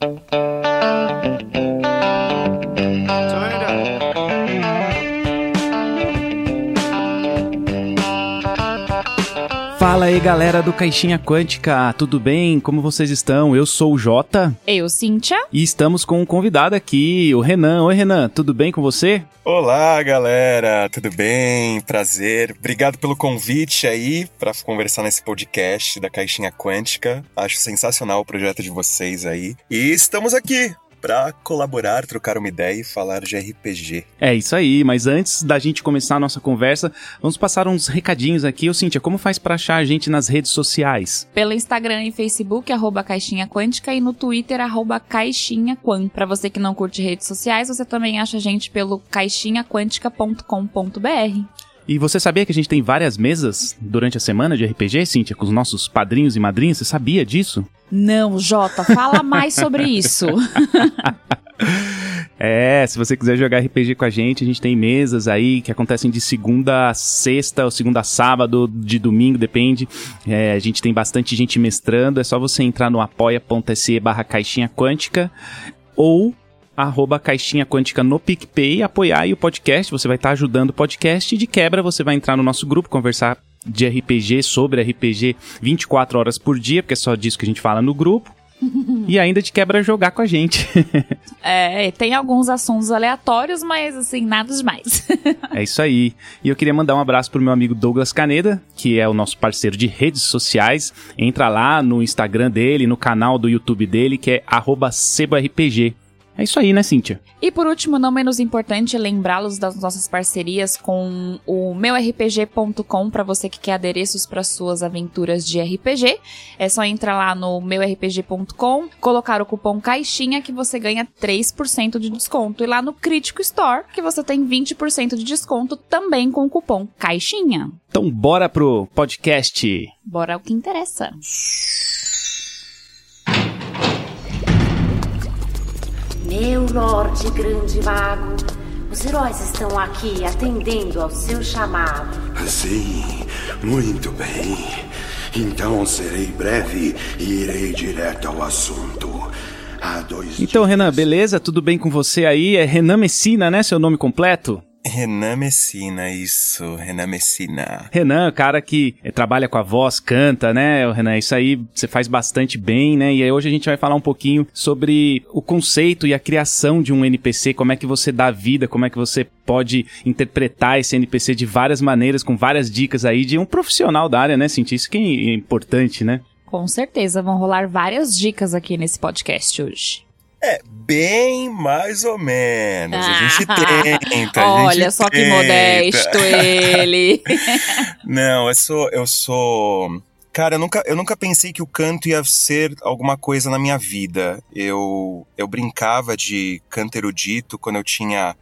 Thank you. Fala aí galera do Caixinha Quântica, tudo bem? Como vocês estão? Eu sou o Jota. Eu, Cíntia. E estamos com um convidado aqui, o Renan. Oi Renan, tudo bem com você? Olá galera, tudo bem? Prazer. Obrigado pelo convite aí para conversar nesse podcast da Caixinha Quântica. Acho sensacional o projeto de vocês aí. E estamos aqui para colaborar, trocar uma ideia e falar de RPG. É isso aí, mas antes da gente começar a nossa conversa, vamos passar uns recadinhos aqui. Ô Cíntia, como faz para achar a gente nas redes sociais? Pelo Instagram e Facebook, arroba Caixinha Quântica, e no Twitter, arroba Caixinha Quan. Pra você que não curte redes sociais, você também acha a gente pelo caixinhaquântica.com.br. E você sabia que a gente tem várias mesas durante a semana de RPG, Cíntia, com os nossos padrinhos e madrinhas? Você sabia disso? Não, Jota, fala mais sobre isso. É, se você quiser jogar RPG com a gente, a gente tem mesas aí que acontecem de segunda a sexta, ou segunda a sábado, de domingo, depende. É, a gente tem bastante gente mestrando, é só você entrar no apoia.se barra caixinha quântica ou arroba caixinha quântica no PicPay, apoiar aí o podcast, você vai estar tá ajudando o podcast e de quebra você vai entrar no nosso grupo, conversar de RPG, sobre RPG 24 horas por dia, porque é só disso que a gente fala no grupo. e ainda de quebra jogar com a gente. é, tem alguns assuntos aleatórios, mas assim, nada demais. é isso aí. E eu queria mandar um abraço pro meu amigo Douglas Caneda, que é o nosso parceiro de redes sociais. Entra lá no Instagram dele, no canal do YouTube dele, que é @seborpg. É isso aí, né, Cíntia? E por último, não menos importante, lembrá-los das nossas parcerias com o meurpg.com para você que quer adereços para suas aventuras de RPG. É só entrar lá no meurpg.com, colocar o cupom caixinha que você ganha 3% de desconto e lá no Crítico Store que você tem 20% de desconto também com o cupom caixinha. Então bora pro podcast. Bora ao que interessa. Meu Lorde Grande Mago, os heróis estão aqui atendendo ao seu chamado. Sim, muito bem. Então serei breve e irei direto ao assunto. Há dois então, dias... Renan, beleza? Tudo bem com você aí? É Renan Messina, né? Seu nome completo? Renan Messina, isso, Renan Messina. Renan, cara que trabalha com a voz, canta, né, Renan? Isso aí você faz bastante bem, né? E aí hoje a gente vai falar um pouquinho sobre o conceito e a criação de um NPC, como é que você dá vida, como é que você pode interpretar esse NPC de várias maneiras, com várias dicas aí de um profissional da área, né, Cintia? Isso que é importante, né? Com certeza, vão rolar várias dicas aqui nesse podcast hoje. É, bem mais ou menos. Ah, a gente tenta. Olha gente só tenta. que modesto ele. Não, eu sou. Eu sou. Cara, eu nunca, eu nunca pensei que o canto ia ser alguma coisa na minha vida. Eu, eu brincava de canto erudito quando eu tinha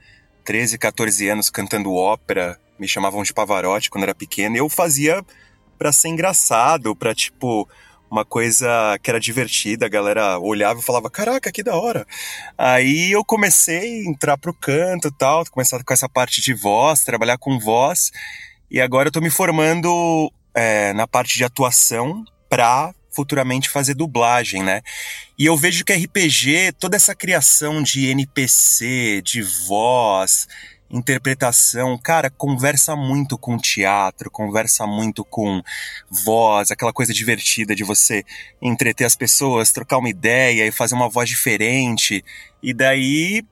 13, 14 anos cantando ópera. Me chamavam de Pavarotti quando era pequeno. Eu fazia pra ser engraçado, pra tipo uma coisa que era divertida, a galera olhava e falava, caraca, que da hora. Aí eu comecei a entrar pro canto e tal, começar com essa parte de voz, trabalhar com voz, e agora eu tô me formando é, na parte de atuação pra futuramente fazer dublagem, né? E eu vejo que RPG, toda essa criação de NPC, de voz, interpretação, cara, conversa muito com teatro, conversa muito com voz, aquela coisa divertida de você entreter as pessoas, trocar uma ideia e fazer uma voz diferente. E daí,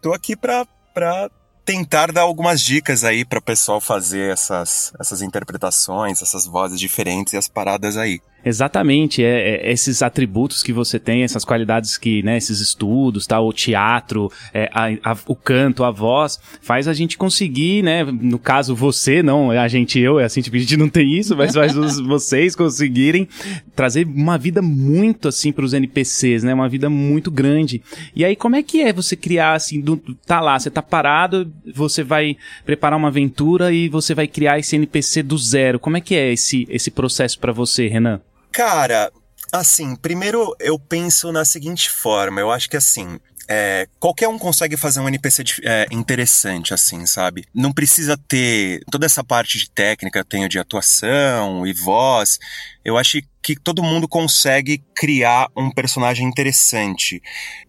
tô aqui pra, pra tentar dar algumas dicas aí para o pessoal fazer essas, essas interpretações, essas vozes diferentes e as paradas aí. Exatamente, é, é, esses atributos que você tem, essas qualidades que, né, esses estudos, tá, o teatro, é, a, a, o canto, a voz, faz a gente conseguir, né, no caso você, não, a gente eu, é assim, tipo, a gente não tem isso, mas faz os, vocês conseguirem trazer uma vida muito, assim, para os NPCs, né, uma vida muito grande. E aí, como é que é você criar, assim, do, tá lá, você tá parado, você vai preparar uma aventura e você vai criar esse NPC do zero, como é que é esse, esse processo para você, Renan? Cara, Assim, primeiro eu penso na seguinte forma, eu acho que assim, é, qualquer um consegue fazer um NPC é, interessante, assim, sabe? Não precisa ter toda essa parte de técnica, tenho de atuação e voz. Eu acho que todo mundo consegue criar um personagem interessante.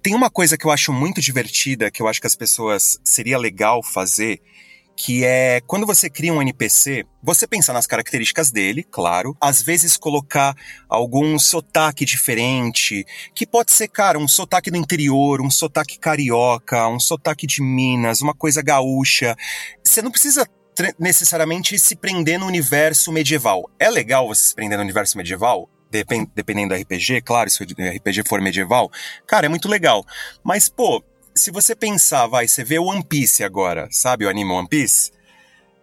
Tem uma coisa que eu acho muito divertida, que eu acho que as pessoas seria legal fazer, que é quando você cria um NPC, você pensa nas características dele, claro, às vezes colocar algum sotaque diferente, que pode ser, cara, um sotaque do interior, um sotaque carioca, um sotaque de Minas, uma coisa gaúcha. Você não precisa necessariamente se prender no universo medieval. É legal você se prender no universo medieval? dependendo do RPG, claro, se o RPG for medieval, cara, é muito legal. Mas, pô, se você pensar, vai, você vê One Piece agora, sabe o anime One Piece?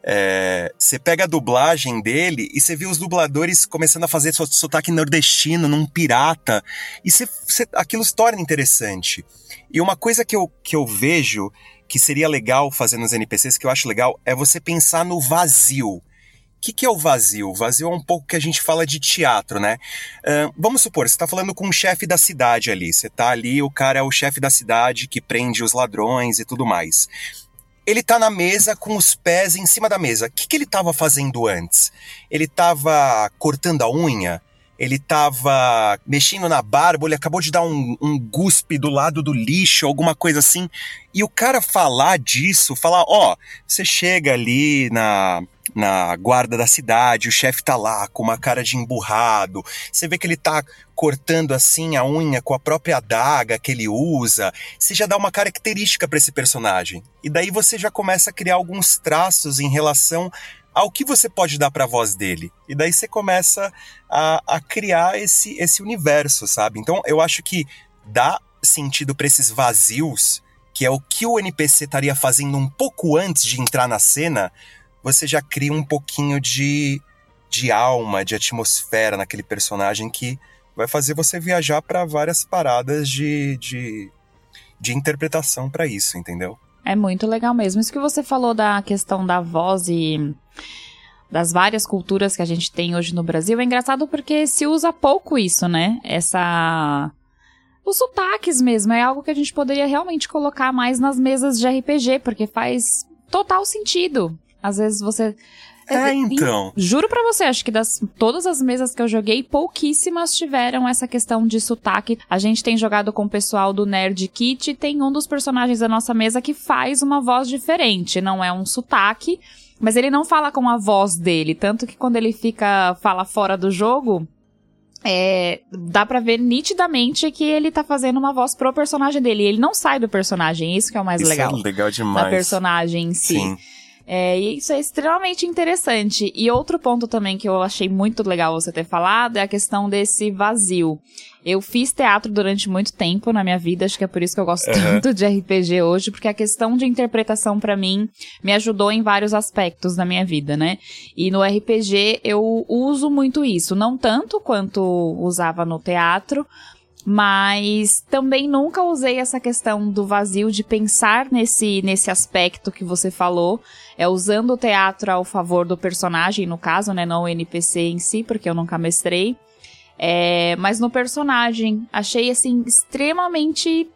É, você pega a dublagem dele e você vê os dubladores começando a fazer sotaque nordestino num pirata. E você, você, aquilo se torna interessante. E uma coisa que eu, que eu vejo que seria legal fazer nos NPCs, que eu acho legal, é você pensar no vazio. O que, que, é o vazio? O vazio é um pouco que a gente fala de teatro, né? Uh, vamos supor, você está falando com um chefe da cidade ali. Você está ali, o cara é o chefe da cidade que prende os ladrões e tudo mais. Ele está na mesa com os pés em cima da mesa. O que, que ele estava fazendo antes? Ele estava cortando a unha? ele estava mexendo na barba, ele acabou de dar um, um guspe do lado do lixo, alguma coisa assim. E o cara falar disso, falar, ó, oh, você chega ali na, na guarda da cidade, o chefe tá lá com uma cara de emburrado, você vê que ele tá cortando assim a unha com a própria adaga que ele usa, você já dá uma característica para esse personagem. E daí você já começa a criar alguns traços em relação ao que você pode dar para a voz dele. E daí você começa a, a criar esse, esse universo, sabe? Então eu acho que dá sentido para esses vazios, que é o que o NPC estaria fazendo um pouco antes de entrar na cena, você já cria um pouquinho de, de alma, de atmosfera naquele personagem que vai fazer você viajar para várias paradas de, de, de interpretação para isso, entendeu? É muito legal mesmo. Isso que você falou da questão da voz e das várias culturas que a gente tem hoje no Brasil é engraçado porque se usa pouco isso, né? Essa. Os sotaques mesmo, é algo que a gente poderia realmente colocar mais nas mesas de RPG, porque faz total sentido. Às vezes você é, então. Juro para você, acho que das todas as mesas que eu joguei, pouquíssimas tiveram essa questão de sotaque. A gente tem jogado com o pessoal do Nerd Kit, tem um dos personagens da nossa mesa que faz uma voz diferente, não é um sotaque, mas ele não fala com a voz dele, tanto que quando ele fica fala fora do jogo, é, dá para ver nitidamente que ele tá fazendo uma voz pro personagem dele. Ele não sai do personagem, isso que é o mais isso legal. É legal demais. Da personagem em si. Sim. É, e isso é extremamente interessante. E outro ponto também que eu achei muito legal você ter falado é a questão desse vazio. Eu fiz teatro durante muito tempo na minha vida, acho que é por isso que eu gosto uhum. tanto de RPG hoje, porque a questão de interpretação para mim me ajudou em vários aspectos da minha vida, né? E no RPG eu uso muito isso, não tanto quanto usava no teatro, mas também nunca usei essa questão do vazio de pensar nesse, nesse aspecto que você falou, é usando o teatro ao favor do personagem, no caso, né, não o NPC em si, porque eu nunca mestrei. É, mas no personagem, achei assim extremamente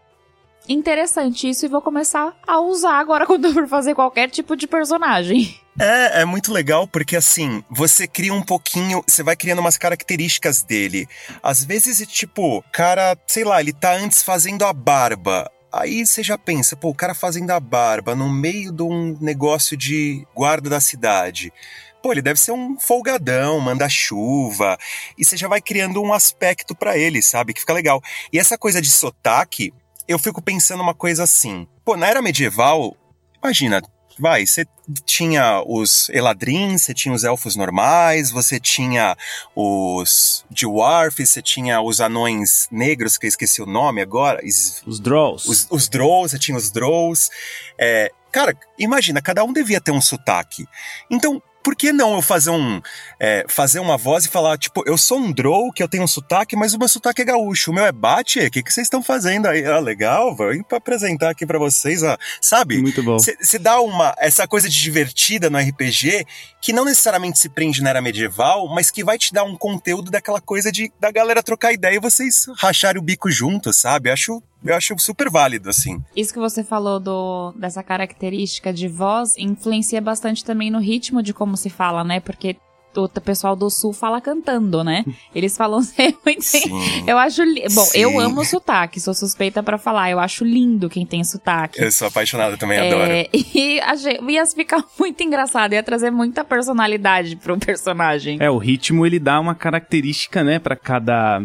interessante isso e vou começar a usar agora quando eu for fazer qualquer tipo de personagem. É, é muito legal porque assim, você cria um pouquinho, você vai criando umas características dele. Às vezes, tipo, cara, sei lá, ele tá antes fazendo a barba. Aí você já pensa, pô, o cara fazendo a barba no meio de um negócio de guarda da cidade. Pô, ele deve ser um folgadão, manda-chuva. E você já vai criando um aspecto para ele, sabe? Que fica legal. E essa coisa de sotaque, eu fico pensando uma coisa assim. Pô, na era medieval, imagina, vai, você tinha os Eladrins, você tinha os elfos normais, você tinha os Dwarfs, você tinha os anões negros, que eu esqueci o nome agora. Os Drolls. Os, os Drolls, você tinha os Drolls. É, cara, imagina, cada um devia ter um sotaque. Então, por que não eu fazer um é, fazer uma voz e falar, tipo, eu sou um drow, que eu tenho um sotaque, mas o meu sotaque é gaúcho, o meu é bate, o que, que vocês estão fazendo aí? Ah, legal, vou ir pra apresentar aqui para vocês, ah, sabe? Muito bom. Você dá uma, essa coisa de divertida no RPG, que não necessariamente se prende na era medieval, mas que vai te dar um conteúdo daquela coisa de da galera trocar ideia e vocês racharem o bico juntos, sabe? Acho eu acho super válido, assim. Isso que você falou do, dessa característica de voz influencia bastante também no ritmo de como se fala, né? Porque o pessoal do sul fala cantando, né? Eles falam muito. Sim, eu acho. Li... Bom, sim. eu amo sotaque, sou suspeita para falar. Eu acho lindo quem tem sotaque. Eu sou apaixonada também, É, adoro. E achei, ia ficar muito engraçado, ia trazer muita personalidade pro personagem. É, o ritmo ele dá uma característica, né, pra cada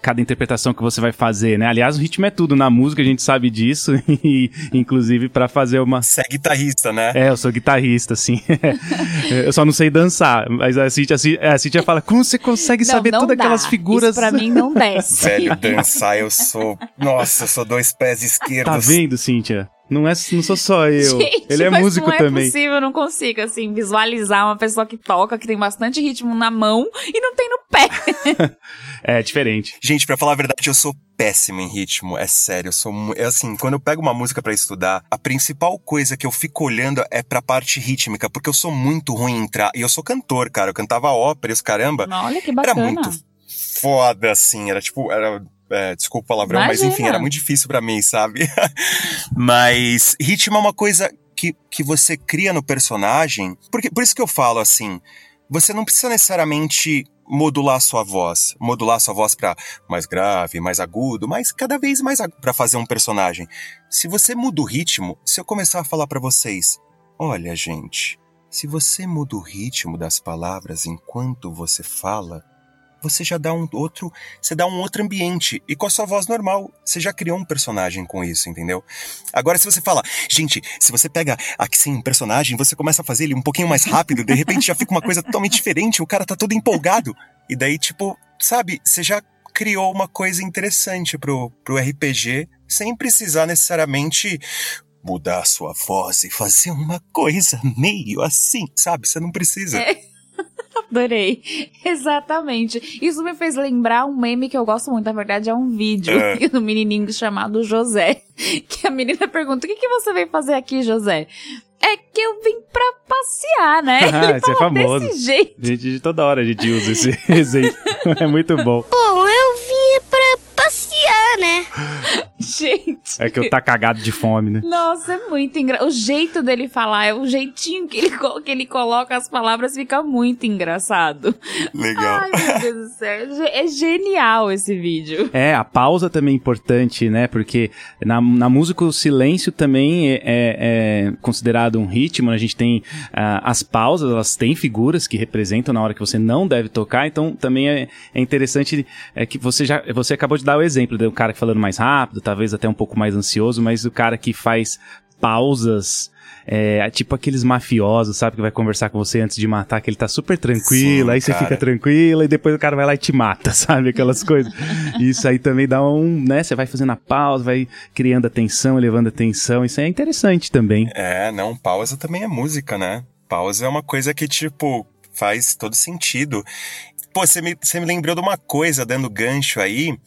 cada interpretação que você vai fazer, né? Aliás, o ritmo é tudo na música, a gente sabe disso e inclusive pra fazer uma Você é guitarrista, né? É, eu sou guitarrista, sim. eu só não sei dançar. Mas a Cintia, a Cintia fala, como você consegue Não, saber não todas dá. aquelas figuras? Isso pra mim não desce. Velho, dançar, eu sou. Nossa, eu sou dois pés Tá esquerdos. vendo, Cíntia? Não, é, não sou só eu. Gente, Ele é mas músico não é também. possível, eu não consigo, assim, visualizar uma pessoa que toca, que tem bastante ritmo na mão e não tem no pé. É diferente. Gente, pra falar a verdade, eu sou péssimo em ritmo. É sério, eu sou. É assim, quando eu pego uma música pra estudar, a principal coisa que eu fico olhando é pra parte rítmica, porque eu sou muito ruim em entrar. E eu sou cantor, cara. Eu cantava ópera e os caramba. Olha que Era bacana. muito foda, assim. Era tipo. Era, é, desculpa o palavrão, mas Imagina. enfim, era muito difícil pra mim, sabe? mas ritmo é uma coisa que, que você cria no personagem. Porque, por isso que eu falo assim: você não precisa necessariamente modular sua voz, modular sua voz pra mais grave, mais agudo, mas cada vez mais pra fazer um personagem. Se você muda o ritmo, se eu começar a falar pra vocês, olha, gente, se você muda o ritmo das palavras enquanto você fala, você já dá um outro, você dá um outro ambiente e com a sua voz normal, você já criou um personagem com isso, entendeu? Agora se você fala, gente, se você pega aqui sem um personagem, você começa a fazer ele um pouquinho mais rápido, de repente já fica uma coisa totalmente diferente, o cara tá todo empolgado e daí tipo, sabe, você já criou uma coisa interessante pro, pro RPG sem precisar necessariamente mudar a sua voz e fazer uma coisa meio assim, sabe? Você não precisa. Adorei. Exatamente. Isso me fez lembrar um meme que eu gosto muito, na verdade é um vídeo É. do menininho chamado José. Que a menina pergunta: O que, que você veio fazer aqui, José? É que eu vim pra passear, né? Ah, Ele esse é fala famoso. Desse jeito. Gente, de toda hora a gente usa esse exemplo. É muito bom. Bom, eu vim pra passear, né? Gente. É que eu tá cagado de fome, né? Nossa, é muito engraçado. O jeito dele falar, é o jeitinho que ele, que ele coloca as palavras, fica muito engraçado. Legal. Ai, meu Deus do céu. É É genial esse vídeo. É, a pausa também é importante, né? Porque na, na música o silêncio também é, é- é considerado um ritmo. né? A gente tem ah, as pausas, elas têm figuras que representam na hora que você não deve tocar. Então também é, é interessante é que você já você acabou de dar o exemplo do cara falando mais rápido, talvez até um pouco mais ansioso, mas o cara que faz pausas. É, tipo aqueles mafiosos, sabe? Que vai conversar com você antes de matar, que ele tá super tranquilo, Sim, aí você cara. fica tranquilo, e depois o cara vai lá e te mata, sabe? Aquelas coisas. Isso aí também dá um, né? Você vai fazendo a pausa, vai criando atenção, elevando atenção. Isso aí é interessante também. É, não, pausa também é música, né? Pausa é uma coisa que, tipo, faz todo sentido. Pô, você me, você me lembrou de uma coisa, dando gancho aí,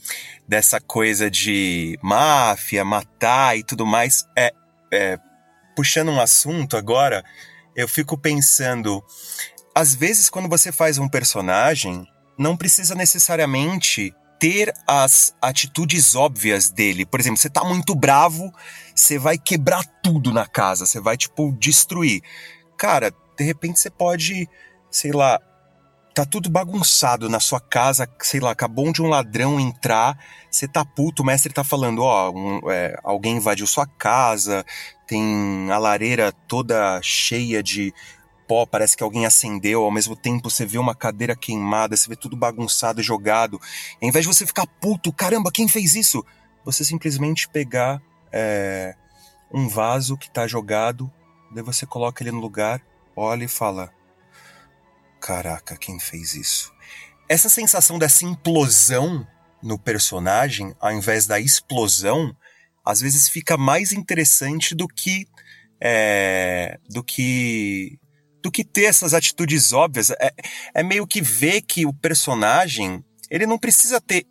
dessa coisa de máfia, matar e tudo mais. É, é, puxando um assunto agora, eu fico pensando, às vezes quando você faz um personagem, não precisa necessariamente ter as atitudes óbvias dele. Por exemplo, você tá muito bravo, você vai quebrar tudo na casa, você vai, tipo, destruir. Cara, de repente você pode, sei lá, tá tudo bagunçado na sua casa, sei lá, acabou de um ladrão entrar, você tá puto, o mestre tá falando, ó, um, é, alguém invadiu sua casa, tem a lareira toda cheia de pó, parece que alguém acendeu, ao mesmo tempo você vê uma cadeira queimada, você vê tudo bagunçado, jogado. Ao invés de você ficar puto, caramba, quem fez isso? Você simplesmente pegar é, um vaso que tá jogado, daí você coloca ele no lugar, olha e fala: Caraca, quem fez isso? Essa sensação dessa implosão no personagem, ao invés da explosão, às vezes fica mais interessante do que é, do que do que ter essas atitudes óbvias. É, é meio que ver que o personagem, ele não precisa ter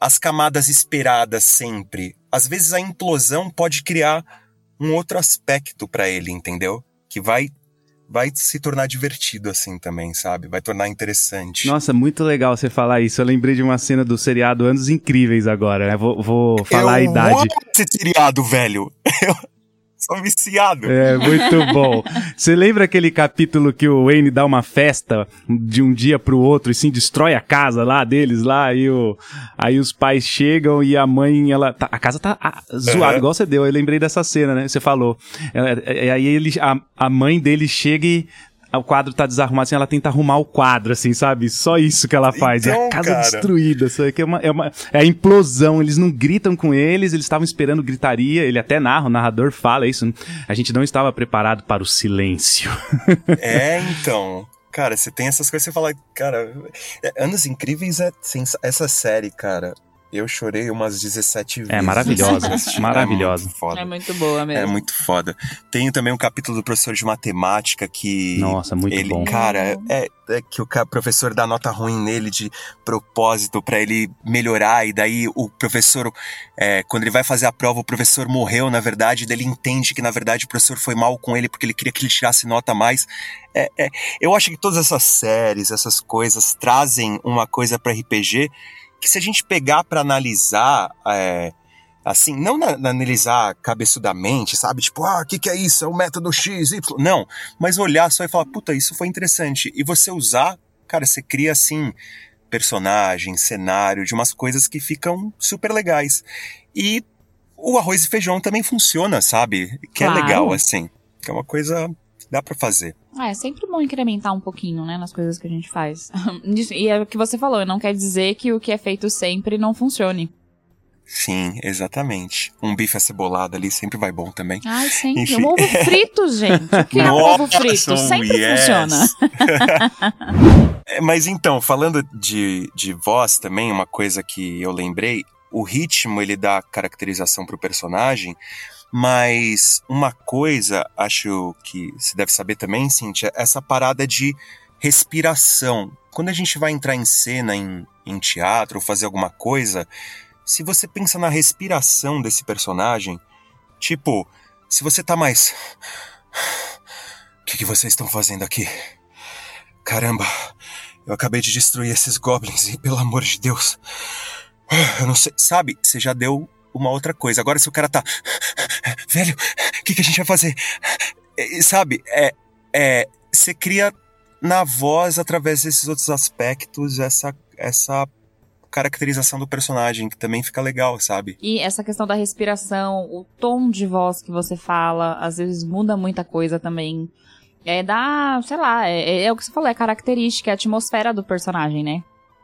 as camadas esperadas sempre. Às vezes a implosão pode criar um outro aspecto para ele, entendeu? Que vai vai se tornar divertido assim também, sabe? Vai tornar interessante. Nossa, muito legal você falar isso. Eu lembrei de uma cena do seriado Anos Incríveis agora, né? Vou, vou falar eu a idade. Amo esse seriado, velho. Eu sou viciado. É, muito bom. Você lembra aquele capítulo que o Wayne dá uma festa de um dia pro outro e sim destrói a casa lá deles lá, aí, o, aí os pais chegam e a mãe, ela. Tá, a casa tá ah, zoada, Uhum. igual você deu. Eu lembrei dessa cena, né? Você falou. É, é, aí ele, a, a mãe dele chega e. O quadro tá desarrumado, assim, ela tenta arrumar o quadro, assim, sabe? Só isso que ela faz. a Então, casa cara. destruída. Isso aqui é uma, é uma. É a implosão. Eles não gritam com eles, eles estavam esperando gritaria. Ele até narra, o narrador fala isso. A gente não estava preparado para o silêncio. É, então. Cara, você tem essas coisas, você fala, cara, é, Anos Incríveis é sensa- essa série, cara. Eu chorei umas 17 vezes. É maravilhosa, maravilhosa. É muito foda. É muito boa mesmo. É muito foda. Tem também um capítulo do professor de matemática que. Nossa, muito ele, bom. Cara, é, é que o professor dá nota ruim nele de propósito pra ele melhorar, e daí o professor, é, quando ele vai fazer a prova, o professor morreu, na verdade, e daí ele entende que, na verdade, o professor foi mal com ele porque ele queria que ele tirasse nota a mais. É, é, eu acho que todas essas séries, essas coisas, trazem uma coisa pra RPG que se a gente pegar pra analisar. É, assim, não na, na analisar cabeçudamente, sabe? Tipo, ah, o que, que é isso? É o método X, Y. Não, mas olhar só e falar, puta, isso foi interessante. E você usar, cara, você cria assim, personagem, cenário, de umas coisas que ficam super legais. E o arroz e feijão também funciona, sabe? Que Claro. é legal, assim. Que é uma coisa que dá pra fazer. Ah, é sempre bom incrementar um pouquinho, né, nas coisas que a gente faz. E é o que você falou, não quer dizer que o que é feito sempre não funcione. Sim, exatamente. Um bife acebolado ali sempre vai bom também. Ai, sempre. Enfim. Um ovo frito, gente. O que é um ovo frito? um Sempre yes. funciona. É, Mas então, falando de, de voz também, uma coisa que eu lembrei, o ritmo ele dá caracterização pro personagem, mas uma coisa, acho que você deve saber também, Cíntia, essa parada de respiração. Quando a gente vai entrar em cena, em, em teatro, ou fazer alguma coisa, se você pensa na respiração desse personagem, tipo, se você tá mais. O que, que vocês estão fazendo aqui? Caramba, eu acabei de destruir esses goblins e, pelo amor de Deus, eu não sei. Sabe, você já deu uma outra coisa. Agora, se o cara tá. Velho, o que, que a gente vai fazer? É, sabe, é. é você cria na voz, através desses outros aspectos, essa, essa caracterização do personagem, que também fica legal, sabe? E essa questão da respiração, o tom de voz que você fala, às vezes muda muita coisa também. É da, sei lá, é, é o que você falou, é característica, é a atmosfera do personagem, né?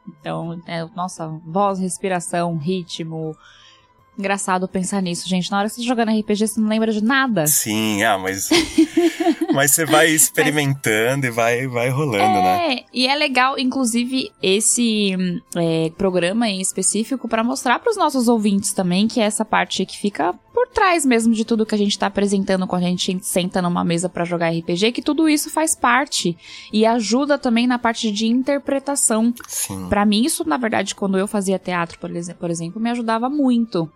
Então, é, nossa, voz, respiração, ritmo. Engraçado pensar nisso, gente. Na hora que você tá jogando RPG, você não lembra de nada. Sim, ah, mas. mas você vai experimentando e vai, vai rolando, né? É, e é legal, inclusive, esse hum, é, programa em específico para mostrar para os nossos ouvintes também que é essa parte que fica por trás mesmo de tudo que a gente tá apresentando quando a gente senta numa mesa para jogar RPG, que tudo isso faz parte e ajuda também na parte de interpretação. Sim. Pra mim, isso, na verdade, quando eu fazia teatro, por exemplo, me ajudava muito.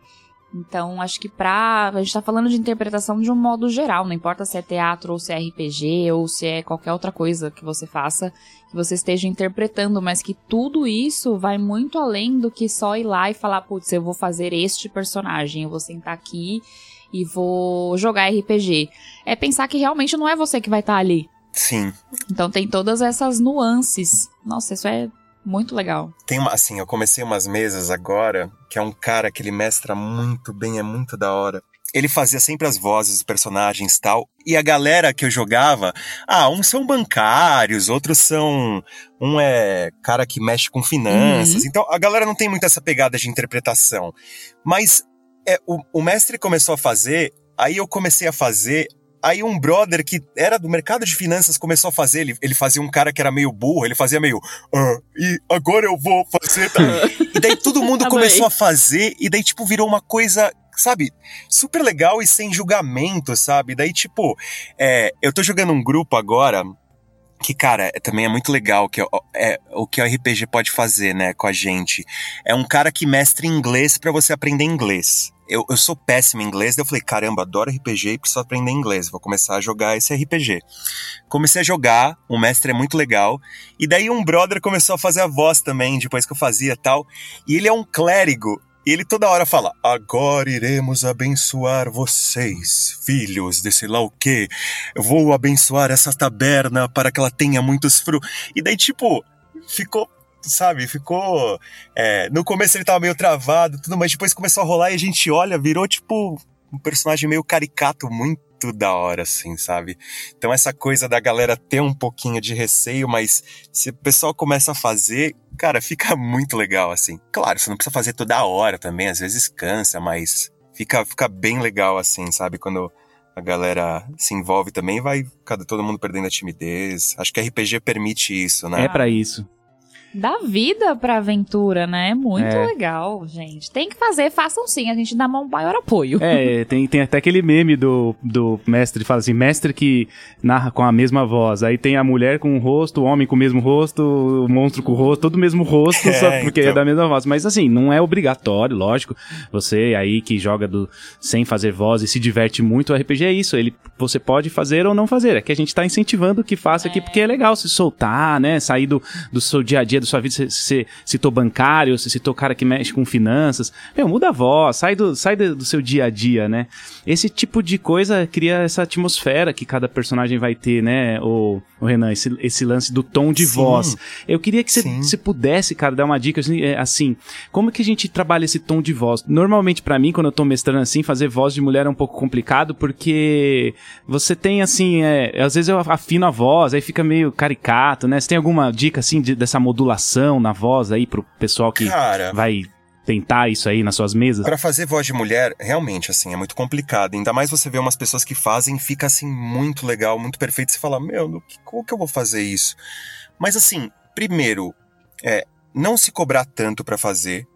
Então, acho que pra. A gente tá falando de interpretação de um modo geral, não importa se é teatro ou se é RPG ou se é qualquer outra coisa que você faça, que você esteja interpretando, mas que tudo isso vai muito além do que só ir lá e falar, putz, eu vou fazer este personagem, eu vou sentar aqui e vou jogar RPG. É pensar que realmente não é você que vai estar ali. Sim. Então tem todas essas nuances. Nossa, isso é muito legal. Tem uma, assim, eu comecei umas mesas agora, que é um cara que ele mestra muito bem, é muito da hora. Ele fazia sempre as vozes dos personagens e tal. E a galera que eu jogava, ah, uns são bancários, outros são. Um é cara que mexe com finanças. Então a galera não tem muito essa pegada de interpretação. Mas é, o, o mestre começou a fazer, aí eu comecei a fazer. Aí um brother que era do mercado de finanças começou a fazer, ele, ele fazia um cara que era meio burro, ele fazia meio, ah, e agora eu vou fazer. Tá? e daí todo mundo Adorei. começou a fazer, e daí, tipo, virou uma coisa, sabe, super legal e sem julgamento, sabe? Daí, tipo, é, eu tô jogando um grupo agora que, cara, é, também é muito legal que é, é, o que o RPG pode fazer, né, com a gente. É um cara que mestre inglês para você aprender inglês. Eu, eu sou péssimo em inglês, daí eu falei, caramba, adoro RPG e preciso aprender inglês, vou começar a jogar esse RPG. Comecei a jogar, o mestre é muito legal, e daí um brother começou a fazer a voz também, depois que eu fazia tal, e ele é um clérigo, e ele toda hora fala: Agora iremos abençoar vocês, filhos desse lá o quê? Eu vou abençoar essa taberna para que ela tenha muitos frutos. E daí, tipo, ficou sabe? Ficou. É, no começo ele tava meio travado, tudo, mas depois começou a rolar e a gente olha, virou tipo um personagem meio caricato, muito da hora, assim, sabe? Então essa coisa da galera ter um pouquinho de receio, mas se o pessoal começa a fazer, cara, fica muito legal, assim. Claro, você não precisa fazer toda hora também, às vezes cansa, mas fica, fica bem legal, assim, sabe? Quando a galera se envolve também, vai cada todo mundo perdendo a timidez. Acho que RPG permite isso, né? É para isso dá vida pra aventura, né? Muito é. legal, gente. Tem que fazer, façam sim, a gente dá um maior apoio. É, tem, tem até aquele meme do, do mestre, fala assim, mestre que narra com a mesma voz. Aí tem a mulher com o rosto, o homem com o mesmo rosto, o monstro com o rosto, todo o mesmo rosto, é, só porque então. é da mesma voz. Mas assim, não é obrigatório, lógico. Você aí que joga do, sem fazer voz e se diverte muito, o RPG é isso. Ele, você pode fazer ou não fazer. É que a gente tá incentivando que faça é. aqui, porque é legal se soltar, né? Sair do, do seu dia a dia da sua vida, você, você citou bancário, você citou cara que mexe com finanças. Meu, muda a voz, sai do, sai do, seu dia a dia, né? Esse tipo de coisa cria essa atmosfera que cada personagem vai ter, né, o, o Renan, esse, esse lance do tom de Sim. voz. Eu queria que você pudesse, cara, dar uma dica assim, é, assim, como que a gente trabalha esse tom de voz? Normalmente para mim, quando eu tô mestrando assim, fazer voz de mulher é um pouco complicado porque você tem assim, é, às vezes eu afino a voz, aí fica meio caricato, né? Você tem alguma dica assim de, dessa modulação modulação na voz aí pro pessoal que Cara, vai tentar isso aí nas suas mesas? Para fazer voz de mulher, realmente, assim, é muito complicado. Ainda mais você vê umas pessoas que fazem, fica assim muito legal, muito perfeito. Você fala, meu, como que eu vou fazer isso? Mas assim, primeiro, é, não se cobrar tanto para fazer.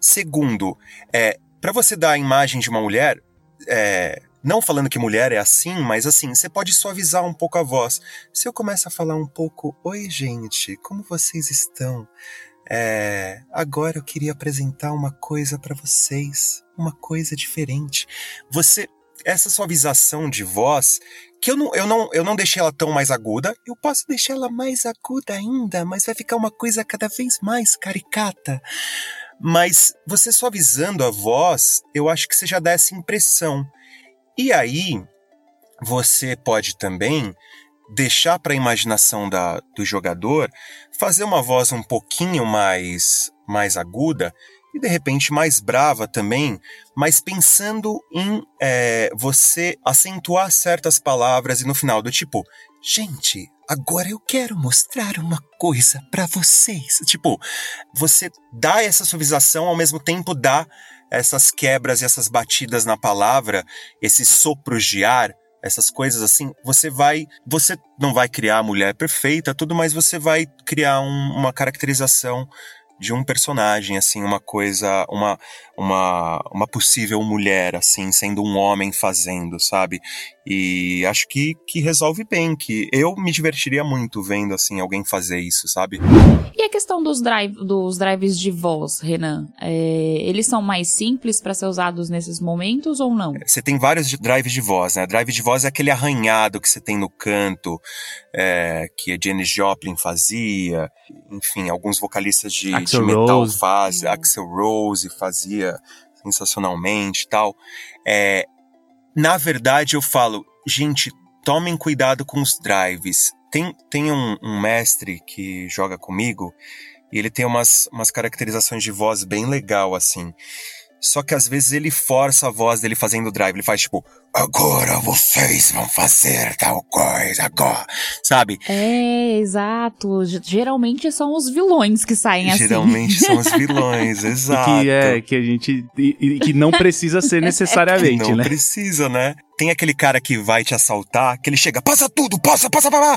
Segundo, é, para você dar a imagem de uma mulher, é, não falando que mulher é assim, mas assim, você pode suavizar um pouco a voz. Se eu começo a falar um pouco, oi gente, como vocês estão? É, agora eu queria apresentar uma coisa para vocês, uma coisa diferente. Você, essa suavização de voz, que eu não, eu não, eu não deixei ela tão mais aguda, eu posso deixar ela mais aguda ainda, mas vai ficar uma coisa cada vez mais caricata. Mas você suavizando a voz, eu acho que você já dá essa impressão. E aí, você pode também deixar para a imaginação da, do jogador fazer uma voz um pouquinho mais, mais aguda e de repente mais brava também, mas pensando em é, você acentuar certas palavras e no final do tipo, gente, agora eu quero mostrar uma coisa para vocês. Tipo, você dá essa suavização ao mesmo tempo dá essas quebras e essas batidas na palavra, esses sopros de ar, essas coisas assim, você vai. Você não vai criar a mulher perfeita, tudo, mas você vai criar um, uma caracterização de um personagem, assim, uma coisa, uma, uma, uma possível mulher, assim, sendo um homem fazendo, sabe? E acho que, que resolve bem, que eu me divertiria muito vendo, assim, alguém fazer isso, sabe? E a questão dos, drive, dos drives de voz, Renan? É, eles são mais simples para ser usados nesses momentos ou não? Você tem vários drives de voz, né? Drive de voz é aquele arranhado que você tem no canto, é, que a Janis Joplin fazia, enfim, alguns vocalistas de, de metal Rose. fazem, Axel Rose fazia sensacionalmente e tal. É, na verdade, eu falo, gente, tomem cuidado com os drives. Tem, tem um, um mestre que joga comigo e ele tem umas, umas caracterizações de voz bem legal, assim. Só que às vezes ele força a voz dele fazendo drive. Ele faz tipo, agora vocês vão fazer tal coisa, agora. Sabe? É, exato. Geralmente são os vilões que saem assim. Geralmente são os vilões, exato. que é, que a gente. E, que não precisa ser necessariamente, não né? Não precisa, né? Tem aquele cara que vai te assaltar, que ele chega, passa tudo, passa, passa, passa.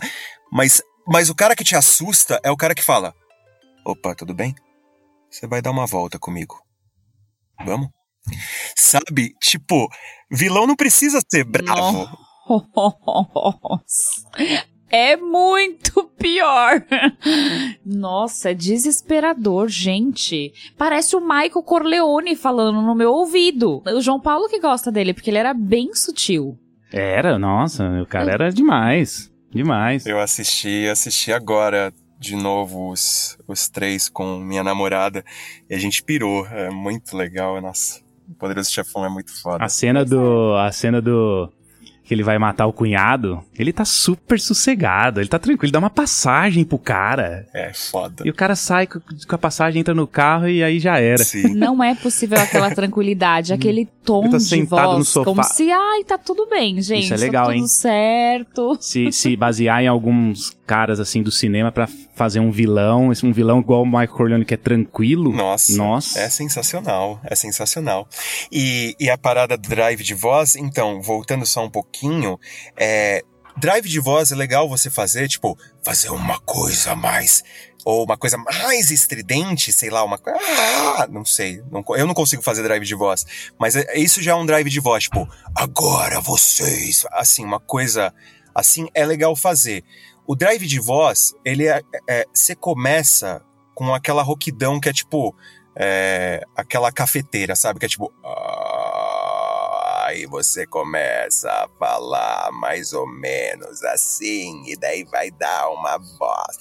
Mas, mas o cara que te assusta é o cara que fala: opa, tudo bem? Você vai dar uma volta comigo. Vamos? Sabe? Tipo, vilão não precisa ser bravo. Nossa. é muito pior. Nossa, é desesperador, gente. Parece o Michael Corleone falando no meu ouvido. O João Paulo que gosta dele, porque ele era bem sutil. Era, nossa, o cara era demais. Demais. Eu assisti, assisti agora de novo os, os três com minha namorada e a gente pirou. É muito legal, nossa. O Poderoso Chefão é muito foda. A cena do. A cena do. Que ele vai matar o cunhado, ele tá super sossegado, ele tá tranquilo, ele dá uma passagem pro cara. É foda. E o cara sai com a passagem, entra no carro e aí já era. Sim. Não é possível aquela tranquilidade, aquele tom Ele tá de sentado no voz, sofá. como se, ai, tá tudo bem, gente. Isso é legal, tá tudo hein? certo. Se, se basear em alguns caras assim do cinema pra fazer um vilão, um vilão igual o Michael Corleone que é tranquilo. Nossa, Nossa. é sensacional, é sensacional. E, e a parada do drive de voz, então, voltando só um pouquinho, é, drive de voz é legal você fazer, tipo, fazer uma coisa mais, ou uma coisa mais estridente, sei lá, uma coisa, ah, não sei, não eu não consigo fazer drive de voz, mas é- isso já é um drive de voz, tipo, agora vocês, assim, uma coisa assim é legal fazer. O drive de voz, ele é, é você começa com aquela roquidão que é tipo é, aquela cafeteira, sabe? Que é tipo. "Ah", Aí você começa a falar mais ou menos assim, e daí vai dar uma voz.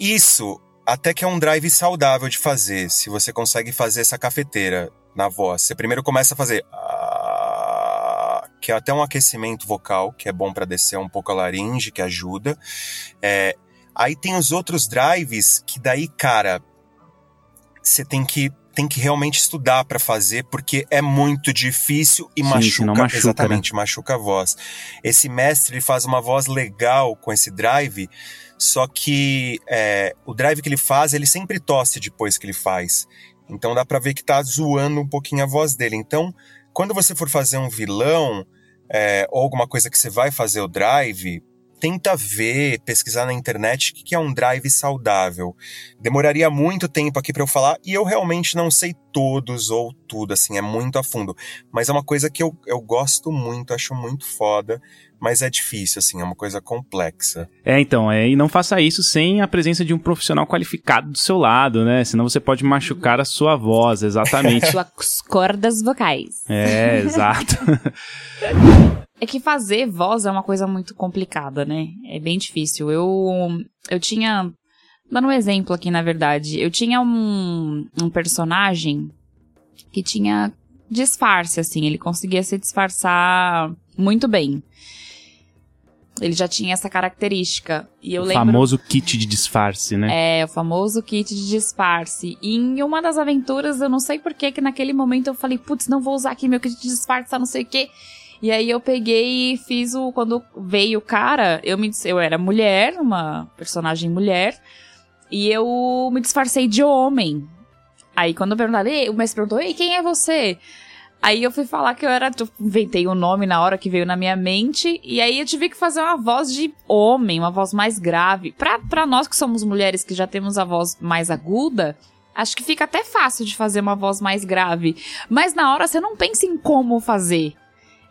Isso até que é um drive saudável de fazer, se você consegue fazer essa cafeteira na voz. Você primeiro começa a fazer. Que é até um aquecimento vocal, que é bom para descer um pouco a laringe, que ajuda. É, aí tem os outros drives que daí, cara, você tem que tem que realmente estudar pra fazer porque é muito difícil e Sim, machuca, machuca, né? exatamente, machuca a voz. Esse mestre ele faz uma voz legal com esse drive, só que é, o drive que ele faz, ele sempre tosse depois que ele faz. Então dá pra ver que tá zoando um pouquinho a voz dele. Então, quando você for fazer um vilão é, ou alguma coisa que você vai fazer o drive, tenta ver, pesquisar na internet o que é um drive saudável. Demoraria muito tempo aqui pra eu falar e eu realmente não sei todos ou tudo, assim, é muito a fundo. Mas é uma coisa que eu, eu gosto muito, acho muito foda, mas é difícil, assim, é uma coisa complexa. É, então, é, e não faça isso sem a presença de um profissional qualificado do seu lado, né? Senão você pode machucar a sua voz, exatamente. Suas cordas vocais. é, exato. É que fazer voz é uma coisa muito complicada, né? É bem difícil. Eu, eu tinha. Dando um exemplo aqui, na verdade. Eu tinha um, um personagem que tinha disfarce, assim. Ele conseguia se disfarçar muito bem. Ele já tinha essa característica. E eu o lembro. famoso kit de disfarce, né? É, o famoso kit de disfarce. E em uma das aventuras, eu não sei porquê, que naquele momento eu falei, putz, não vou usar aqui meu kit de disfarce, tá não sei o quê. E aí eu peguei e fiz o. Quando veio o cara, eu me eu era mulher, uma personagem mulher, e eu me disfarcei de homem. Aí quando eu perguntei, o mestre perguntou, ei, quem é você? Aí eu fui falar que eu era. Eu inventei o nome na hora que veio na minha mente. E aí eu tive que fazer uma voz de homem, uma voz mais grave. Pra, pra nós que somos mulheres que já temos a voz mais aguda, acho que fica até fácil de fazer uma voz mais grave. Mas na hora você não pensa em como fazer.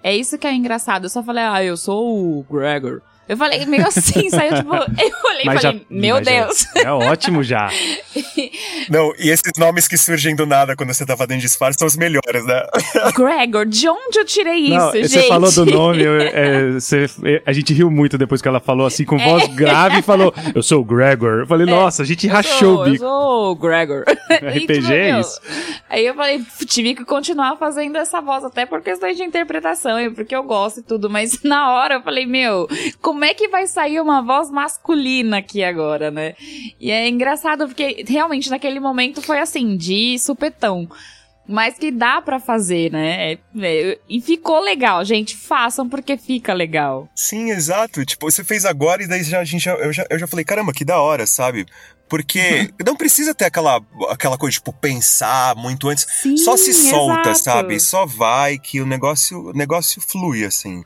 É isso que é engraçado. Eu só falei, ah, eu sou o Gregor. Eu falei meio assim, saiu tipo. Eu olhei e Mas já- falei, meu Deus. É ótimo já. Não, e esses nomes que surgem do nada quando você tá fazendo disfarce são os melhores, né? Gregor, de onde eu tirei Não, isso, gente? você falou do nome, eu- é, você- a gente riu muito depois que ela falou assim, com voz grave, e falou, eu sou o Gregor. Eu falei, nossa, a gente É. Eu rachou sou- o bico. Eu sou o Gregor. E, RPG é meu, isso. Aí eu falei, tive que continuar fazendo essa voz, até por questões de interpretação, e porque eu gosto e tudo. Mas na hora eu falei, meu, como é que vai sair uma voz masculina aqui agora, né? E é engraçado, porque realmente naquele momento foi assim, de supetão. Mas que dá pra fazer, né? É- é, e ficou legal, gente. Façam porque fica legal. Sim, exato. Tipo, você fez agora e daí já, a gente já, eu, já, eu já falei, caramba, que da hora, sabe? Porque não precisa ter aquela, aquela coisa, tipo, pensar muito antes. Sim, Só se solta, exato. sabe? Só vai que o negócio, o negócio flui, assim.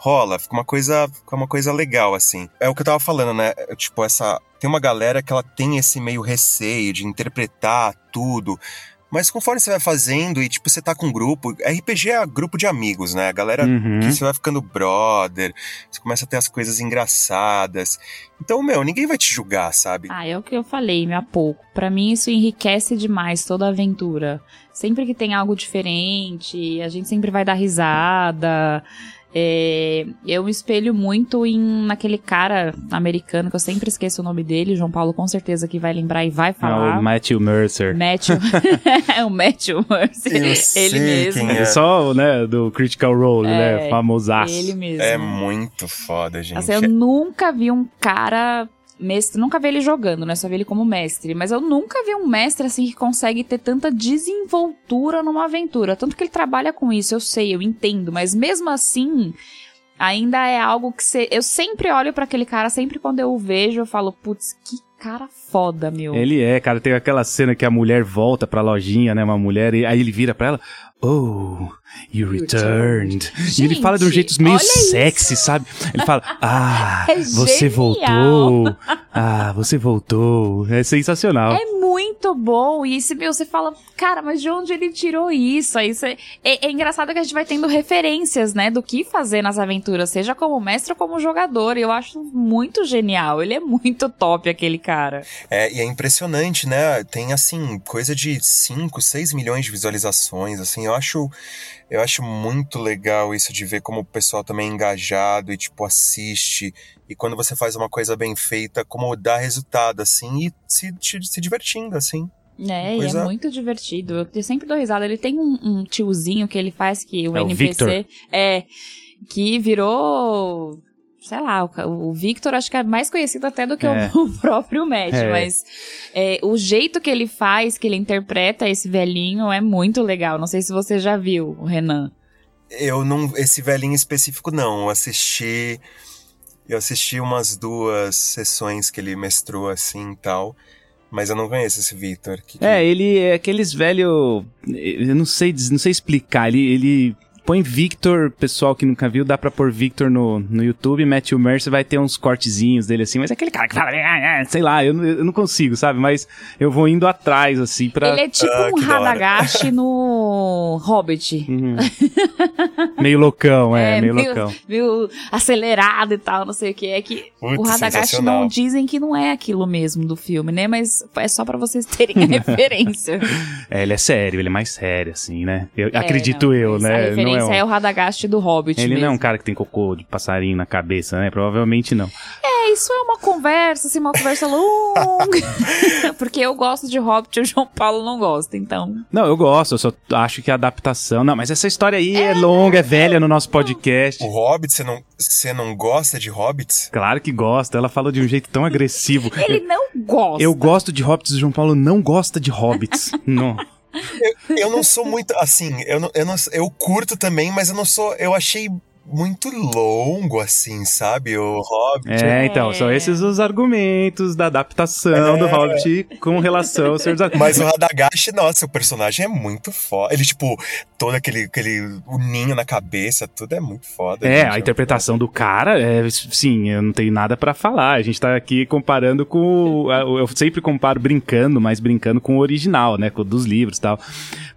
Rola, fica uma coisa, fica uma coisa legal, assim. É o que eu tava falando, né? É, Tipo, essa. Tem uma galera que ela tem esse meio receio de interpretar tudo. Mas conforme você vai fazendo e, tipo, você tá com um grupo. RPG é grupo de amigos, né? A galera Uhum. que você vai ficando brother, você começa a ter as coisas engraçadas. Então, meu, ninguém vai te julgar, sabe? Ah, é o que eu falei há pouco. Pra mim, isso enriquece demais toda a aventura. Sempre que tem algo diferente, a gente sempre vai dar risada. É, eu me espelho muito em naquele cara americano que eu sempre esqueço o nome dele. João Paulo com certeza que vai lembrar e vai É falar. o Matthew Mercer. Matthew. é o Matthew Mercer. Eu Ele sei mesmo. quem Ele é. só, né, do Critical Role, É, né? Famosaço. Ele mesmo. É muito foda, gente. Assim, eu nunca vi um cara mestre, nunca vi ele jogando, né? Só vi ele como mestre. Mas eu nunca vi um mestre assim que consegue ter tanta desenvoltura numa aventura. Tanto que ele trabalha com isso, eu sei, eu entendo. Mas mesmo assim, ainda é algo que você. Eu sempre olho pra aquele cara, sempre quando eu o vejo, eu falo, putz, que cara foda, meu. Ele é, cara. Tem aquela cena que a mulher volta pra lojinha, né? Uma mulher, e aí ele vira pra ela. Oh, you returned. e ele fala de um Gente, jeito meio olha isso. sexy, sabe? Ele fala, ah, É você genial. voltou. Ah, você voltou. É sensacional. É muito bom. E meu, você fala, cara, mas de onde ele tirou isso? Aí você... é, é engraçado que a gente vai tendo referências, né, do que fazer nas aventuras, seja como mestre ou como jogador. E eu acho muito genial. Ele é muito top, aquele cara. É, e é impressionante, né? Tem, assim, coisa de 5, 6 milhões de visualizações, assim. Eu acho, eu acho muito legal isso de ver como o pessoal também é engajado e, tipo, assiste. E quando você faz uma coisa bem feita, como dá resultado, assim, e se, se divertindo, assim. É, e é muito divertido. Eu sempre dou risada. Ele tem um, um tiozinho que ele faz que o É o NPC Victor. é que virou sei lá, o, Victor acho que é mais conhecido até do que É. o, o próprio Matt, É. mas é, o jeito que ele faz, que ele interpreta esse velhinho é muito legal. Não sei se você já viu, o Renan. Eu não. Esse velhinho específico, não. Eu assisti. Eu assisti umas duas sessões que ele mestrou assim e tal. Mas eu não conheço esse Victor. Que, que- É, ele é aqueles velho. Eu não sei, não sei explicar. Ele, ele põe Victor, pessoal que nunca viu, dá pra pôr Victor no, no YouTube. Matthew Mercer vai ter uns cortezinhos dele assim, mas é aquele cara que fala, "Ah, ah", sei lá, eu, não- eu não consigo, sabe? Mas eu vou indo atrás, assim, pra. Ele é tipo Ah, um. Radagast no Hobbit. Uhum. meio loucão, é, meio, loucão. meio acelerado e tal, não sei o que. É que Putz, o Radagast não dizem que não é aquilo mesmo do filme, né? Mas é só pra vocês terem a referência. É, ele é sério, ele é mais sério, assim, né? Eu, É, acredito não, eu, né? Não é, é um- o Radagast do Hobbit Ele mesmo. não é um cara que tem cocô de passarinho na cabeça, né? Provavelmente não. É, isso é uma conversa, assim, uma conversa longa. Porque eu gosto de Hobbit e o João Paulo não gosta, então. Não, eu gosto, eu só acho que a adaptação. Não, mas essa história aí é, longa, é velha no nosso podcast. O Hobbit, você não, você não gosta de Hobbits? Claro que gosta, ela falou de um jeito tão agressivo. Ele não gosta. Eu gosto de hobbits, o João Paulo não gosta de hobbits. não. Eu não sou muito. Assim, eu, não, eu, não, eu curto também, mas eu não sou. Eu achei muito longo, assim, sabe? O Hobbit. É, então, são esses os argumentos da adaptação do Hobbit com relação ao Senhor dos Anéis. Mas o Radagast, nossa, o personagem é muito foda. Ele, tipo, todo aquele, aquele o ninho na cabeça, tudo é muito foda. É, gente. a interpretação do cara, é, sim, eu não tenho nada pra falar. A gente tá aqui comparando com. Eu sempre comparo brincando, mas brincando com o original, né? Com o dos livros e tal.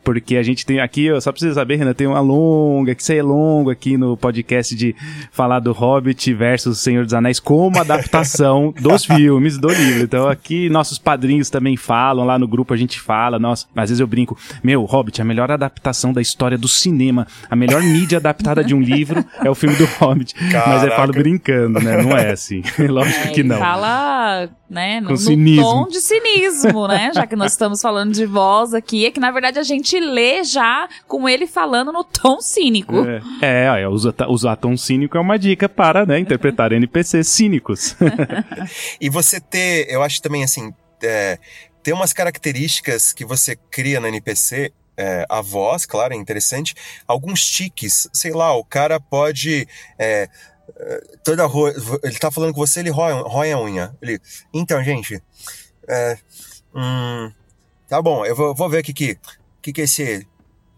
Porque a gente tem aqui, só pra você saber, Renan, tem uma longa, que isso aí é longo aqui no podcast de falar do Hobbit versus Senhor dos Anéis como adaptação dos filmes do livro. Então aqui nossos padrinhos também falam, lá no grupo a gente fala, nossa, às vezes eu brinco, meu, Hobbit, a melhor adaptação da história do cinema, a melhor mídia adaptada de um livro é o filme do Hobbit. Mas eu Caraca. falo brincando, né? Não é assim. Lógico É, que não. Fala, né, no, Com no cinismo. tom de cinismo, né? Já que nós estamos falando de voz aqui, é que na verdade a gente lê já com ele falando no tom cínico. É, é, é, usar, usar tom cínico é uma dica para, né, interpretar NPCs cínicos. E você ter, eu acho também assim, é, ter umas características que você cria no NPC. é, a voz, claro, é interessante. Alguns tiques, sei lá, o cara pode. é, toda ele tá falando com você, ele rói, rói a unha. Ele, então, gente. é, hum, tá bom, eu vou, vou ver o que que, que que esse.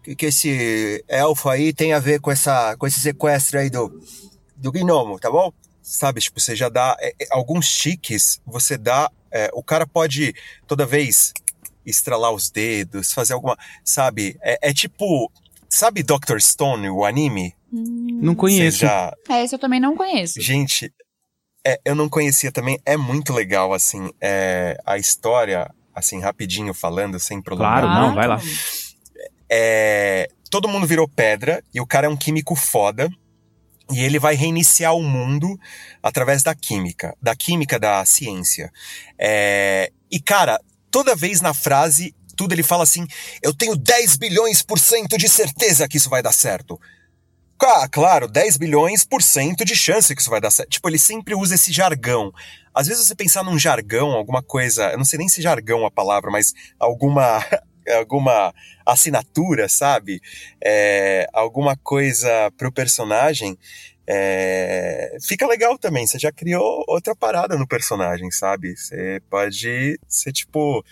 que que esse elfo aí tem a ver com, essa, com esse sequestro aí do, do gnomo, tá bom? Sabe, tipo, você já dá é, é, alguns tiques, você dá. é, o cara pode toda vez estralar os dedos, fazer alguma. Sabe? É, é tipo. Sabe Dr. Stone, o anime? Não conheço. Você já. É, esse eu também não conheço. Gente, é, eu não conhecia também. É muito legal, assim, é, a história, assim, rapidinho falando, sem prolongar. Claro, não, vai lá. É, todo mundo virou pedra e o cara é um químico foda. E ele vai reiniciar o mundo através da química, da química da ciência. É, e, cara, toda vez na frase, tudo ele fala assim: eu tenho 10 bilhões por cento de certeza que isso vai dar certo. Ah, claro, 10 bilhões por cento de chance que isso vai dar certo. Tipo, ele sempre usa esse jargão. Às vezes você pensar num jargão, alguma coisa, eu não sei nem se jargão é a palavra, mas alguma alguma assinatura, sabe? É, alguma coisa pro personagem. É, fica legal também. Você já criou outra parada no personagem, sabe? Você pode ser tipo.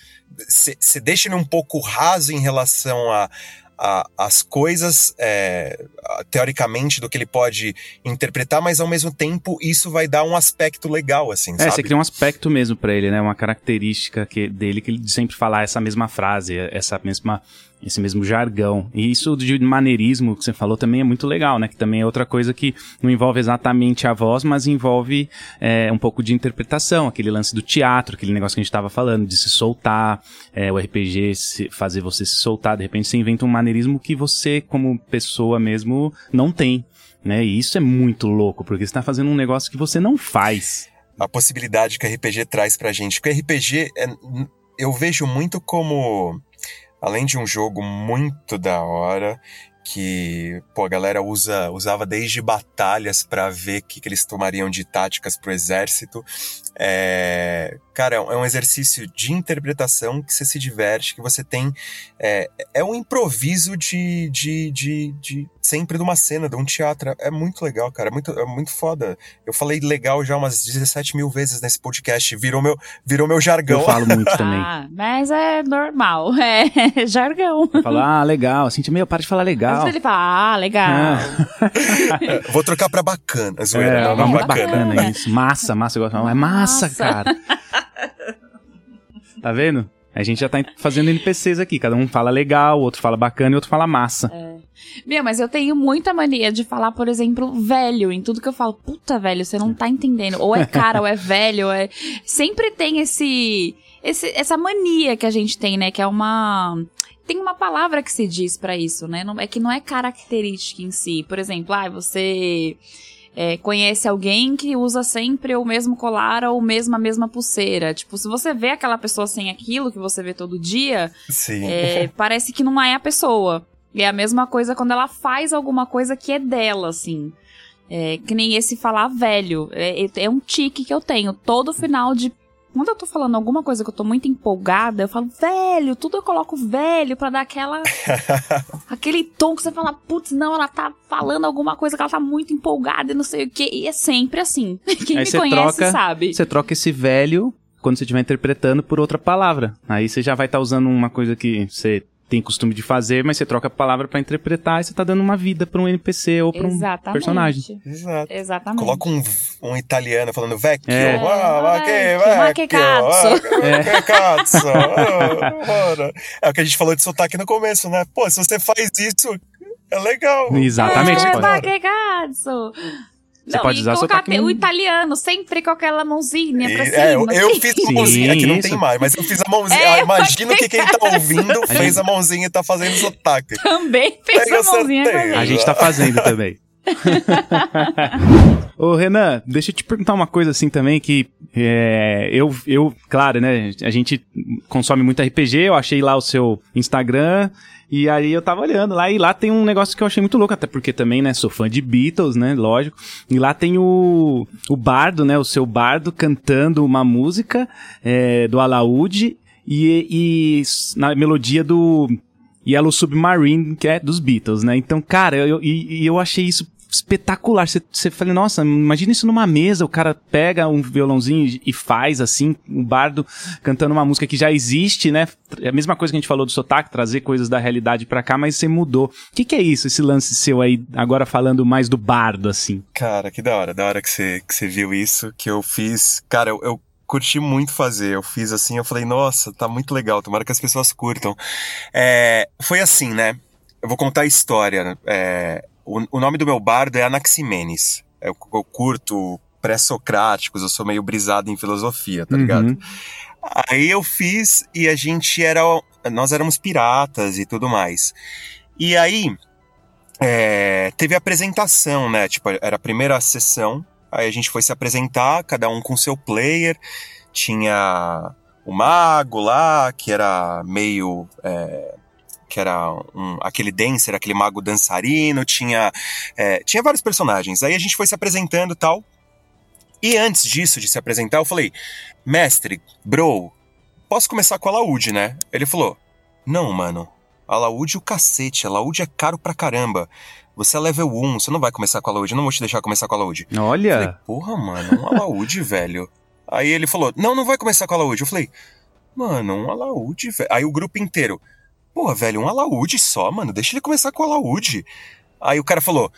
Você deixa ele um pouco raso em relação a, a, as coisas, é, teoricamente, do que ele pode interpretar, mas ao mesmo tempo isso vai dar um aspecto legal, assim, É, sabe? você cria um aspecto mesmo pra ele, né? Uma característica que, dele que ele sempre fala essa mesma frase, essa mesma, esse mesmo jargão. E isso de maneirismo que você falou também é muito legal, né? Que também é outra coisa que não envolve exatamente a voz, mas envolve é, um pouco de interpretação, aquele lance do teatro, aquele negócio que a gente tava falando, de se soltar, é, o RPG se- fazer você se soltar, de repente você inventa um maneirismo que você, como pessoa mesmo, não tem. Né? E isso é muito louco, porque você tá fazendo um negócio que você não faz. a possibilidade que o RPG traz pra gente. Porque o RPG, é, eu vejo muito como, além de um jogo muito da hora, que pô, a galera usa, usava desde batalhas pra ver o que, que eles tomariam de táticas pro exército. É, cara, é um exercício de interpretação que você se diverte, que você tem. É, é um improviso de, de, de, de sempre de uma cena, de um teatro. É muito legal, cara. É muito, é muito foda. Eu falei legal já umas 17 mil vezes nesse podcast. Virou meu, virou meu jargão. Eu falo muito também. Ah, mas é normal. É jargão. Eu falo, ah, legal. Assim, meio, para de falar Às legal. vezes ele fala, ah, legal. Ah, Vou trocar pra bacana, zoeira. é, não, é não, bacana. bacana isso. Massa, massa, eu gosto. É massa, Massa. cara. tá vendo? A gente já tá fazendo NPCs aqui. Cada um fala legal, outro fala bacana e outro fala massa. Meu, mas eu tenho muita mania de falar, por exemplo, velho, em tudo que eu falo. Puta, velho, você não tá entendendo. Ou é cara, ou é velho, ou é. Sempre tem esse, esse. Essa mania que a gente tem, né? Que é uma. Tem uma palavra que se diz pra isso, né? Não, é que não é característica em si. Por exemplo, ah, você. É, conhece alguém que usa sempre o mesmo colar ou mesmo a mesma pulseira. Tipo, se você vê aquela pessoa sem aquilo que você vê todo dia, Sim. é, parece que não é a pessoa. E é a mesma coisa quando ela faz alguma coisa que é dela, assim. É, que nem esse falar velho. É, é um tique que eu tenho. Todo final de. Quando eu tô falando alguma coisa que eu tô muito empolgada, eu falo velho, tudo eu coloco velho pra dar aquela. aquele tom que você fala, putz, não, ela tá falando alguma coisa que ela tá muito empolgada e não sei o quê. E é sempre assim. Quem Aí me você conhece troca- sabe. Você troca esse velho quando você estiver interpretando por outra palavra. Aí você já vai estar usando uma coisa que você tem costume de fazer, mas você troca a palavra pra interpretar e você tá dando uma vida pra um NPC ou pra um personagem. Exato. Exatamente. Coloca um, um italiano falando vecchio, É. ah, ma che Vecchio, ma che vecchio, cazzo." ah, ma che cazzo, ah. É o que a gente falou de sotaque no começo, né? Pô, se você faz isso, é legal. Exatamente, É, pode- Ma che cazzo! Você Não, pode usar colocar sotaque o no- italiano, sempre com aquela mãozinha pra E- cima. é, eu, eu assim. fiz a Sim, mãozinha, que não isso. tem mais, mas eu fiz a mãozinha. É, Ah, imagino que quem tá ouvindo fez a mãozinha e tá fazendo sotaque. Também fez Pega a mãozinha com a certeza. A gente. gente tá fazendo também. Ô, Renan, deixa eu te perguntar uma coisa assim também que é, eu, eu, claro, né, a gente consome muito RPG, eu achei lá o seu Instagram e aí eu tava olhando lá e lá tem um negócio que eu achei muito louco, até porque também, né, sou fã de Beatles, né, lógico, e lá tem o, o bardo, né, o seu bardo cantando uma música é, do alaúde e, e na melodia do Yellow Submarine, que é dos Beatles, né? Então, cara, eu, e, e eu achei isso espetacular. Você- Você falou, nossa, imagina isso numa mesa, o cara pega um violãozinho e- faz assim, um bardo cantando uma música que já existe, né? É a mesma coisa que a gente falou do sotaque, trazer coisas da realidade pra cá, mas você mudou. O que, que é isso, esse lance seu aí, agora falando mais do bardo, assim? Cara, que da hora, da hora que você, que você viu isso, que eu fiz. Cara, eu, eu curti muito fazer. Eu fiz assim, eu falei, nossa, tá muito legal, tomara que as pessoas curtam. É, foi assim, né? Eu vou contar a história. É, o, o, nome do meu bardo é Anaximenes. Eu, eu curto pré-socráticos, eu sou meio brisado em filosofia, tá ligado? Uhum. Aí eu fiz e a gente era. Nós éramos piratas e tudo mais. E aí. É, teve apresentação, né? Tipo, era a primeira sessão. Aí a gente foi se apresentar, cada um com seu player. Tinha o mago lá, que era meio. É, que era um, aquele dancer, aquele mago dançarino, tinha, é, tinha vários personagens. Aí a gente foi se apresentando tal. E antes disso, de se apresentar, eu falei, mestre, bro, posso começar com a laúde, né? Ele falou, não, mano, a laúde o cacete, a laúde é caro pra caramba. Você é level 1, você não vai começar com a laúde, eu não vou te deixar começar com a laúde. Olha! Eu falei, porra, mano, uma laúde, velho. Aí ele falou, não, não vai começar com a laúde. Eu falei, mano, um alaúde, velho. Aí o grupo inteiro, porra, velho, um alaúde só, mano, deixa ele começar com a alaúde. Aí o cara falou,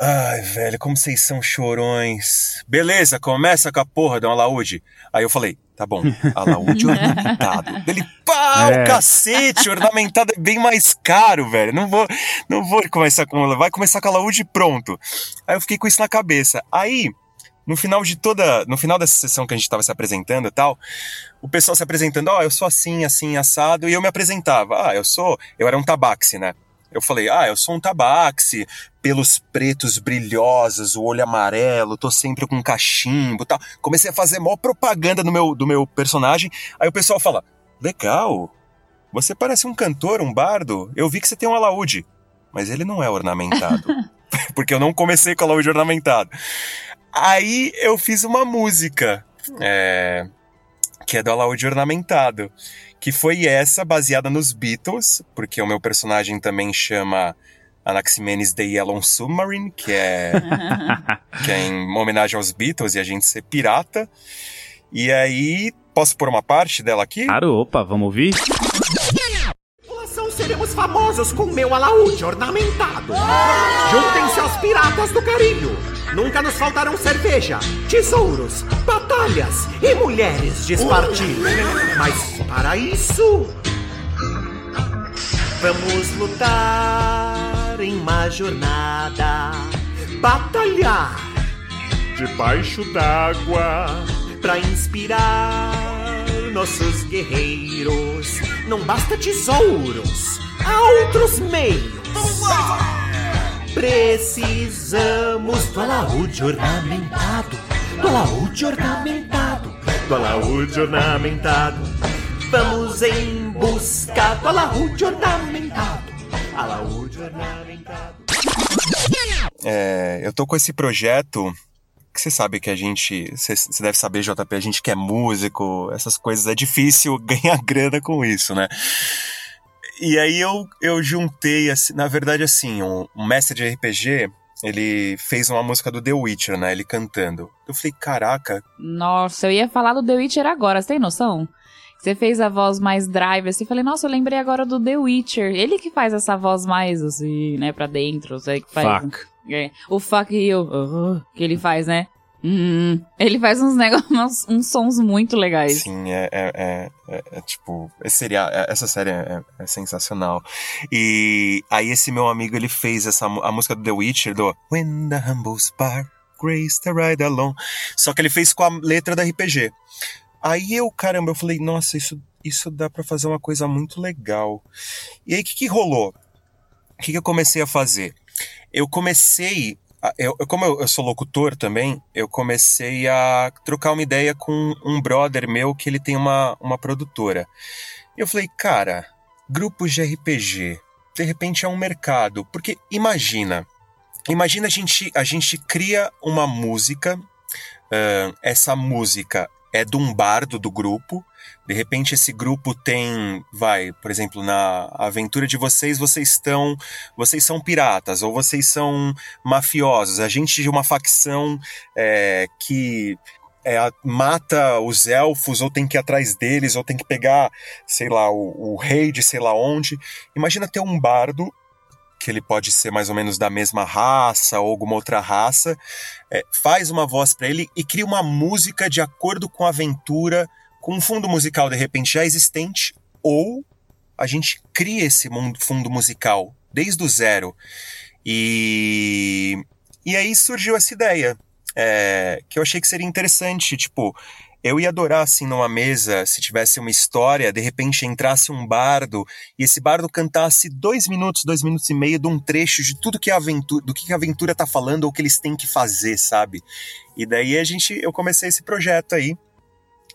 Ai, velho, como vocês são chorões. Beleza, começa com a porra de um alaúde. Aí eu falei, tá bom, alaúde ornamentado. Ele, pá, é. o cacete, ornamentado é bem mais caro, velho. Não vou, não vou começar com, vai começar com alaúde pronto. Aí eu fiquei com isso na cabeça. Aí, no final de toda, no final dessa sessão que a gente tava se apresentando e tal, o pessoal se apresentando, ó, oh, eu sou assim, assim, assado, e eu me apresentava, ah, eu sou, eu era um tabaxi, né? Eu falei, ah, eu sou um tabaxi, pelos pretos brilhosos, o olho amarelo, tô sempre com cachimbo tal. Comecei a fazer maior propaganda do meu, do meu personagem. Aí o pessoal fala, legal, você parece um cantor, um bardo. Eu vi que você tem um alaúde. Mas ele não é ornamentado. porque eu não comecei com alaúde ornamentado. Aí eu fiz uma música, é, que é do alaúde ornamentado que foi essa baseada nos Beatles, porque o meu personagem também chama Anaximenes The Yellow Submarine, que é, que é em homenagem aos Beatles e a gente ser pirata. E aí, posso pôr uma parte dela aqui? Claro, opa, vamos ouvir? Com meu alaúde ornamentado. Juntem-se aos piratas do carinho. Nunca nos faltarão cerveja, tesouros, batalhas e mulheres de espartilho. Mas para isso, vamos lutar em uma jornada, batalhar debaixo d'água para inspirar nossos guerreiros. Não basta tesouros, há outros meios. Precisamos do alaúde ornamentado, do alaúde ornamentado, do alaúde ornamentado. Vamos em busca do alaúde ornamentado, alaúde ornamentado. É, eu tô com esse projeto que você sabe que a gente. Você, deve saber, JP, a gente que é músico, essas coisas, é difícil ganhar grana com isso, né? E aí eu, eu juntei, assim, na verdade, assim, um, um mestre de RPG, ele fez uma música do The Witcher, né? Ele cantando. Eu falei, caraca. Nossa, eu ia falar do The Witcher agora, você tem noção? Você fez a voz mais drive, assim, falei, nossa, eu lembrei agora do The Witcher. Ele que faz essa voz mais, assim, né, pra dentro, sei que faz. Fuck. É, o fuck you, uh, que ele faz, né? Hum, ele faz uns negócios, uns sons muito legais. Sim, é, é, é, é, é tipo, seria, é, essa série é, é, sensacional. E aí esse meu amigo, ele fez essa, a música do The Witcher, do When the Humble Spark Grace the Ride Along, só que ele fez com a letra da RPG. Aí eu, caramba, eu falei, nossa, isso, isso dá para fazer uma coisa muito legal. E aí o que, que rolou? O que, que eu comecei a fazer? Eu comecei eu, como eu, eu, sou locutor também, eu comecei a trocar uma ideia com um brother meu que ele tem uma, uma produtora. E eu falei, cara, grupos de RPG, de repente é um mercado. Porque imagina, imagina a gente, a gente cria uma música, uh, essa música é de um bardo do grupo, de repente esse grupo tem, vai, por exemplo, na aventura de vocês, vocês estão, vocês são piratas ou vocês são mafiosos, a gente de uma facção é, que é, mata os elfos ou tem que ir atrás deles ou tem que pegar, sei lá, o, o rei de sei lá onde. Imagina ter um bardo que ele pode ser mais ou menos da mesma raça ou alguma outra raça, é, faz uma voz para ele e cria uma música de acordo com a aventura, com um fundo musical de repente já existente, ou a gente cria esse mundo, fundo musical desde o zero. E, e aí surgiu essa ideia, é, que eu achei que seria interessante, tipo, eu ia adorar, assim, numa mesa, se tivesse uma história, de repente entrasse um bardo e esse bardo cantasse dois minutos, dois minutos e meio de um trecho de tudo que a aventura, do que a aventura tá falando ou que eles têm que fazer, sabe? E daí a gente, eu comecei esse projeto aí.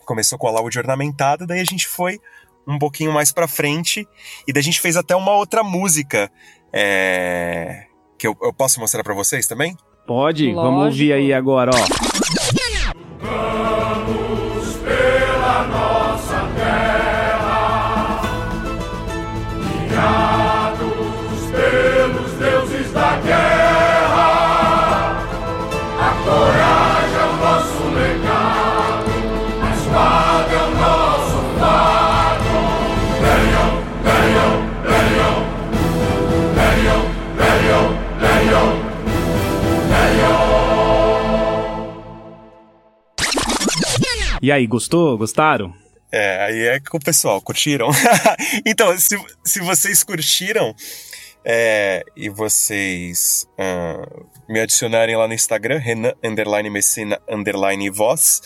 Começou com a laude ornamentada, daí a gente foi um pouquinho mais pra frente e daí a gente fez até uma outra música é, que eu, eu posso mostrar para vocês também? Pode, Lógico. vamos ouvir aí agora, ó. Vamos E aí, gostou? Gostaram? É, aí é com o pessoal, curtiram? então, se, se vocês curtiram é, e vocês uh, me adicionarem lá no Instagram, Renan underline Messina underline voz,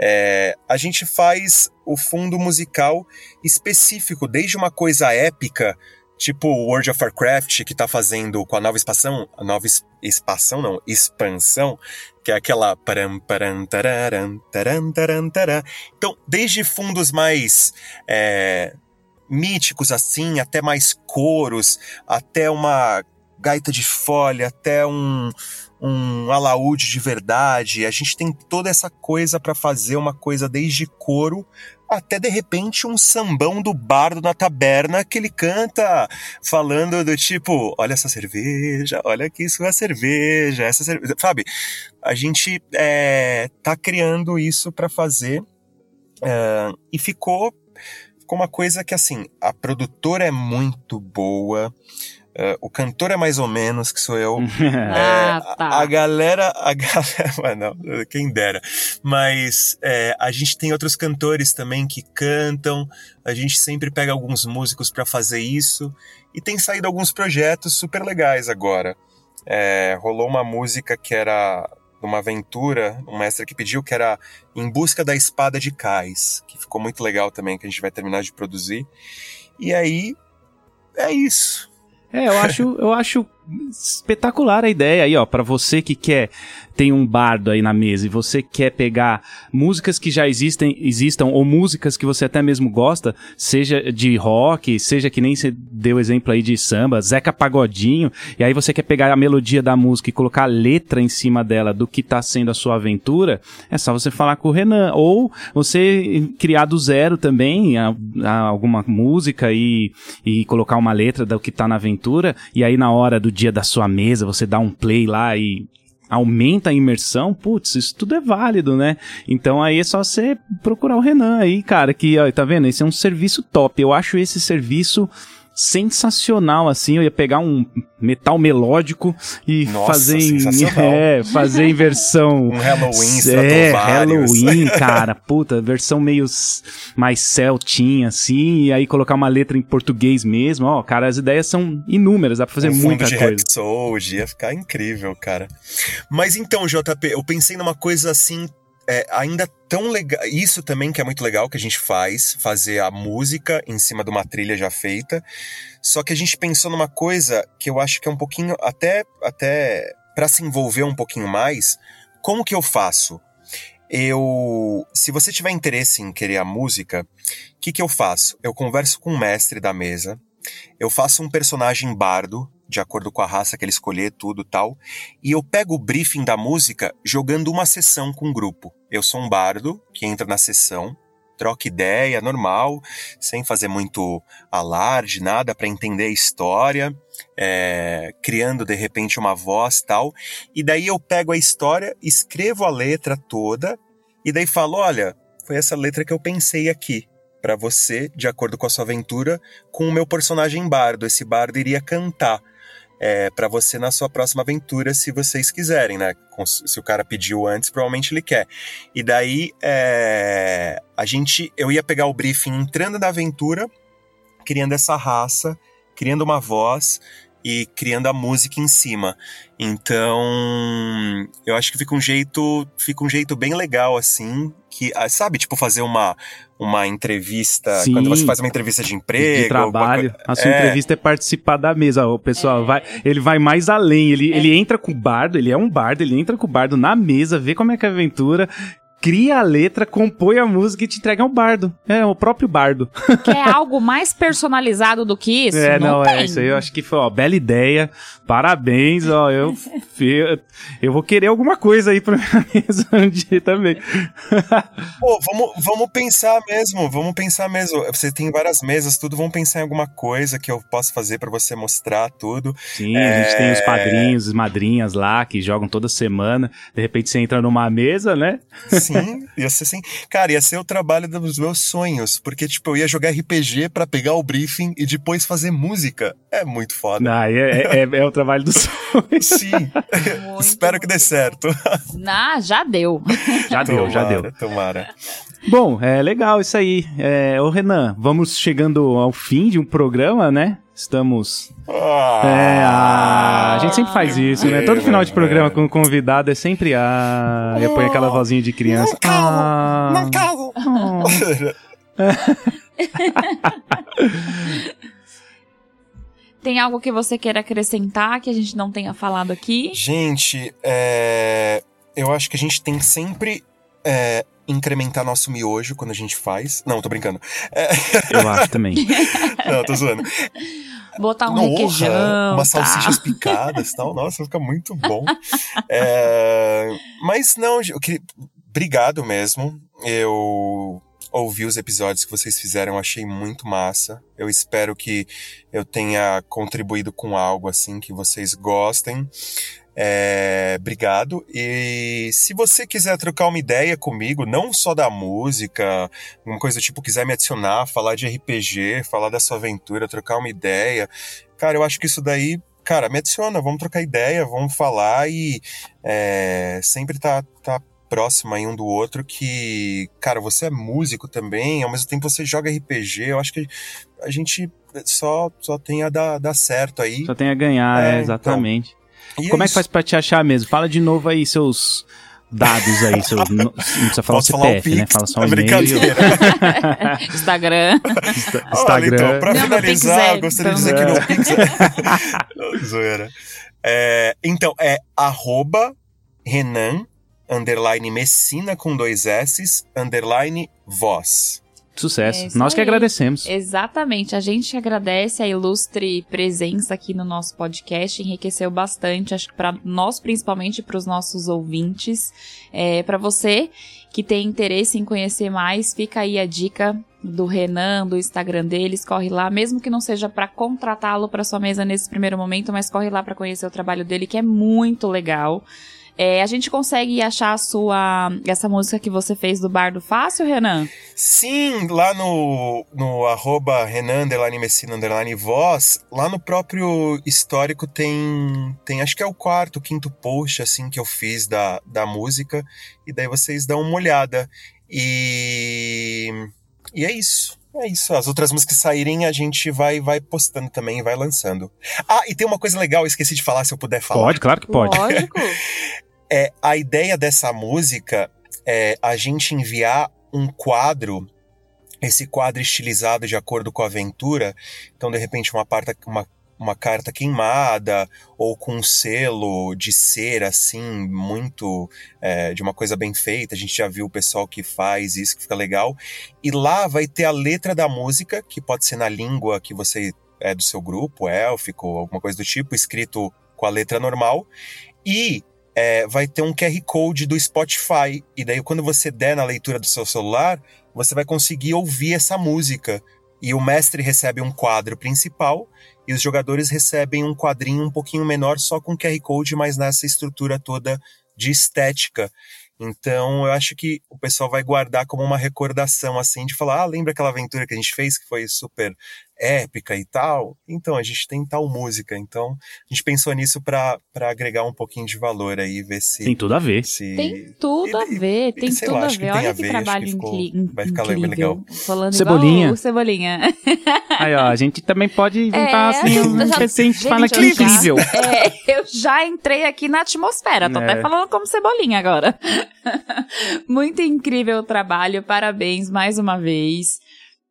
é, a gente faz o fundo musical específico, desde uma coisa épica Tipo World of Warcraft que tá fazendo com a nova expansão, a nova expansão não, expansão, que é aquela param, param, tararam, taram, taram, taram. Então, desde fundos mais é, míticos assim, até mais coros, até uma gaita de folha, até um, um alaúde de verdade. A gente tem toda essa coisa para fazer uma coisa desde coro até de repente um sambão do bardo na taberna que ele canta falando do tipo, olha essa cerveja, olha aqui isso é cerveja, essa cerveja, sabe? A gente é, tá criando isso para fazer uh, e ficou ficou uma coisa que assim a produtora é muito boa Uh, o cantor é mais ou menos, que sou eu. ah, é, tá. a, a, galera. A galera. não, quem dera. Mas é, a gente tem outros cantores também que cantam. A gente sempre pega alguns músicos para fazer isso. E tem saído alguns projetos super legais agora. É, rolou uma música que era uma aventura, um mestre que pediu, que era Em Busca da Espada de Cais, que ficou muito legal também, que a gente vai terminar de produzir. E aí, é isso. É, eu acho, eu acho espetacular a ideia aí, ó, para você que quer tem um bardo aí na mesa e você quer pegar músicas que já existem, existam ou músicas que você até mesmo gosta, seja de rock, seja que nem você deu exemplo aí de samba, Zeca Pagodinho, e aí você quer pegar a melodia da música e colocar a letra em cima dela do que tá sendo a sua aventura, é só você falar com o Renan. Ou você criar do zero também a, a alguma música e, e colocar uma letra do que tá na aventura e aí na hora do dia da sua mesa, você dá um play lá e aumenta a imersão, putz, isso tudo é válido, né? Então aí é só você procurar o Renan aí, cara, que, ó, tá vendo? Esse é um serviço top. Eu acho esse serviço sensacional, assim. Eu ia pegar um metal melódico e Nossa, fazer em, é, fazer em versão um Halloween, é, Halloween, cara, puta, versão meio mais celtinha assim, e aí colocar uma letra em português mesmo, ó, cara, as ideias são inúmeras, dá para fazer um muita de coisa. Soul, ia ficar incrível, cara. Mas então, JP, eu pensei numa coisa assim é ainda tão legal. Isso também que é muito legal que a gente faz, fazer a música em cima de uma trilha já feita. Só que a gente pensou numa coisa que eu acho que é um pouquinho até até para se envolver um pouquinho mais. Como que eu faço? Eu, se você tiver interesse em querer a música, o que que eu faço? Eu converso com o mestre da mesa. Eu faço um personagem bardo de acordo com a raça que ele escolher, tudo tal. E eu pego o briefing da música jogando uma sessão com o grupo. Eu sou um bardo que entra na sessão, troca ideia normal, sem fazer muito alarde, nada para entender a história, é, criando de repente uma voz tal. E daí eu pego a história, escrevo a letra toda e daí falo: olha, foi essa letra que eu pensei aqui para você, de acordo com a sua aventura, com o meu personagem bardo. Esse bardo iria cantar é, para você na sua próxima aventura, se vocês quiserem, né? Se o cara pediu antes, provavelmente ele quer. E daí é, a gente, eu ia pegar o briefing entrando na aventura, criando essa raça, criando uma voz e criando a música em cima. Então, eu acho que fica um jeito, fica um jeito bem legal assim, que ah, sabe, tipo fazer uma uma entrevista, Sim. quando você faz uma entrevista de emprego, de trabalho. alguma A sua é. entrevista é participar da mesa. O pessoal vai, ele vai mais além. Ele, ele entra com o bardo, ele é um bardo, ele entra com o bardo na mesa, vê como é que é a aventura, cria a letra, compõe a música e te entrega ao bardo. É o próprio bardo. Quer algo mais personalizado do que isso? é, não, tem. é isso aí. Eu acho que foi, ó, bela ideia. Parabéns, ó. Eu, eu, eu vou querer alguma coisa aí pra minha mesa um dia também. Pô, vamos, vamos pensar mesmo, vamos pensar mesmo. Você tem várias mesas, tudo, vamos pensar em alguma coisa que eu possa fazer pra você mostrar tudo. Sim, a gente tem os É. padrinhos, as madrinhas lá que jogam toda semana. De repente você entra numa mesa, né? Sim, Jackson ia ser assim. Cara, ia ser o trabalho dos meus sonhos, porque, tipo, eu ia jogar RPG pra pegar o briefing e depois fazer música. É muito foda. Ah, é, é, é o trabalho dos sonhos. Sim, espero que dê certo. Ah, já deu. Já deu, já deu. Tomara. Bom, é legal isso aí. É, ô Renan, vamos chegando ao fim de um programa, né? Estamos. Ah, É, ah, a gente sempre faz isso, né? Todo final de programa é. com o convidado é sempre ah, e põe aquela vozinha de criança. Ah, Tem algo que você queira acrescentar que a gente não tenha falado aqui? Gente, é, eu acho que a gente tem que sempre é, incrementar nosso miojo quando a gente faz. Não, tô brincando. É, eu acho também. não, tô zoando. Botar um Nossa, requeijão. umas tá? salsichas picadas e tal. Nossa, fica muito bom. É, mas não, eu queria, obrigado mesmo. Eu ouvi os episódios que vocês fizeram, achei muito massa. Eu espero que eu tenha contribuído com algo assim que vocês gostem. É, obrigado. E se você quiser trocar uma ideia comigo, não só da música, uma coisa tipo, quiser me adicionar, falar de RPG, falar da sua aventura, trocar uma ideia, cara, eu acho que isso daí, cara, me adiciona, vamos trocar ideia, vamos falar e é, sempre tá, tá próximo aí um do outro que, cara, você é músico também, ao mesmo tempo você joga RPG, eu acho que a gente só, só tem a dar, dar certo aí. Só tem a ganhar, é, É, exatamente. E Como é que isso. faz pra te achar mesmo? Fala de novo aí seus dados aí, seus, não, precisa falar Posso o falar o CPF, né? Fala só o É e-mail. brincadeira. Instagram. Insta- Olha, Instagram. então, pra Não, finalizar, é- gostaria de então- dizer que no Pix. é- Zoeira. É, então, é arroba Renan, underline Messina com dois S, underline voz. Sucesso. É Nós que aí. agradecemos. Exatamente. A gente agradece a ilustre presença aqui no nosso podcast. Enriqueceu bastante, acho que para nós, principalmente para os nossos ouvintes. É, para você que tem interesse em conhecer mais, fica aí a dica do Renan, do Instagram deles, corre lá, mesmo que não seja para contratá-lo para sua mesa nesse primeiro momento, mas corre lá para conhecer o trabalho dele, que é muito legal. É, a gente consegue achar a sua essa música que você fez do Bardo fácil, Renan? Sim, lá no, no arroba Renan, underline Messina, underline voz, lá no próprio histórico tem, tem, acho que é o quarto, quinto post, assim, que eu fiz da, da música, e daí vocês dão uma olhada. E, e é isso. É isso. As outras músicas que saírem, a gente vai, vai postando também, vai lançando. Ah, e tem uma coisa legal, eu esqueci de falar, se eu puder falar. Pode, claro que pode. Lógico. É, a ideia dessa música é a gente enviar um quadro, esse quadro estilizado de acordo com a aventura. Então, de repente, uma, parta, uma, uma carta queimada, ou com um selo de cera, assim, muito. é, de uma coisa bem feita. A gente já viu o pessoal que faz isso, que fica legal. E lá vai ter a letra da música, que pode ser na língua que você é do seu grupo, élfico, alguma coisa do tipo, escrito com a letra normal. E é, vai ter um QR Code do Spotify. E daí, quando você der na leitura do seu celular, você vai conseguir ouvir essa música. E o mestre recebe um quadro principal e os jogadores recebem um quadrinho um pouquinho menor, só com QR Code, mas nessa estrutura toda de estética. Então, eu acho que o pessoal vai guardar como uma recordação, assim, de falar: ah, lembra aquela aventura que a gente fez que foi super épica e tal? Então, a gente tem tal música. Então, a gente pensou nisso para agregar um pouquinho de valor aí, ver se. Tem tudo a ver. Se... Tem tudo a ver, tem sei tudo lá, a ver. Olha a que ver, trabalho que ficou- incli- vai ficar incrível. legal. Falando Cebolinha. igual o Cebolinha. Aí, ó, a gente também pode inventar, assim, eu um já- recente gente, fala que já- incrível. É, eu já entrei aqui na atmosfera, tô É. até falando como cebolinha agora. Muito incrível o trabalho, parabéns mais uma vez.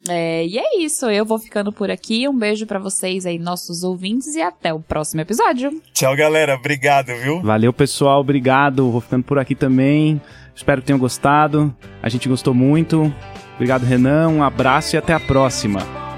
É, e é isso, eu vou ficando por aqui. Um beijo pra vocês aí, nossos ouvintes, e até o próximo episódio. Tchau, galera. Obrigado, viu? Valeu, pessoal. Obrigado. Vou ficando por aqui também. Espero que tenham gostado. A gente gostou muito. Obrigado, Renan. Um abraço e até a próxima.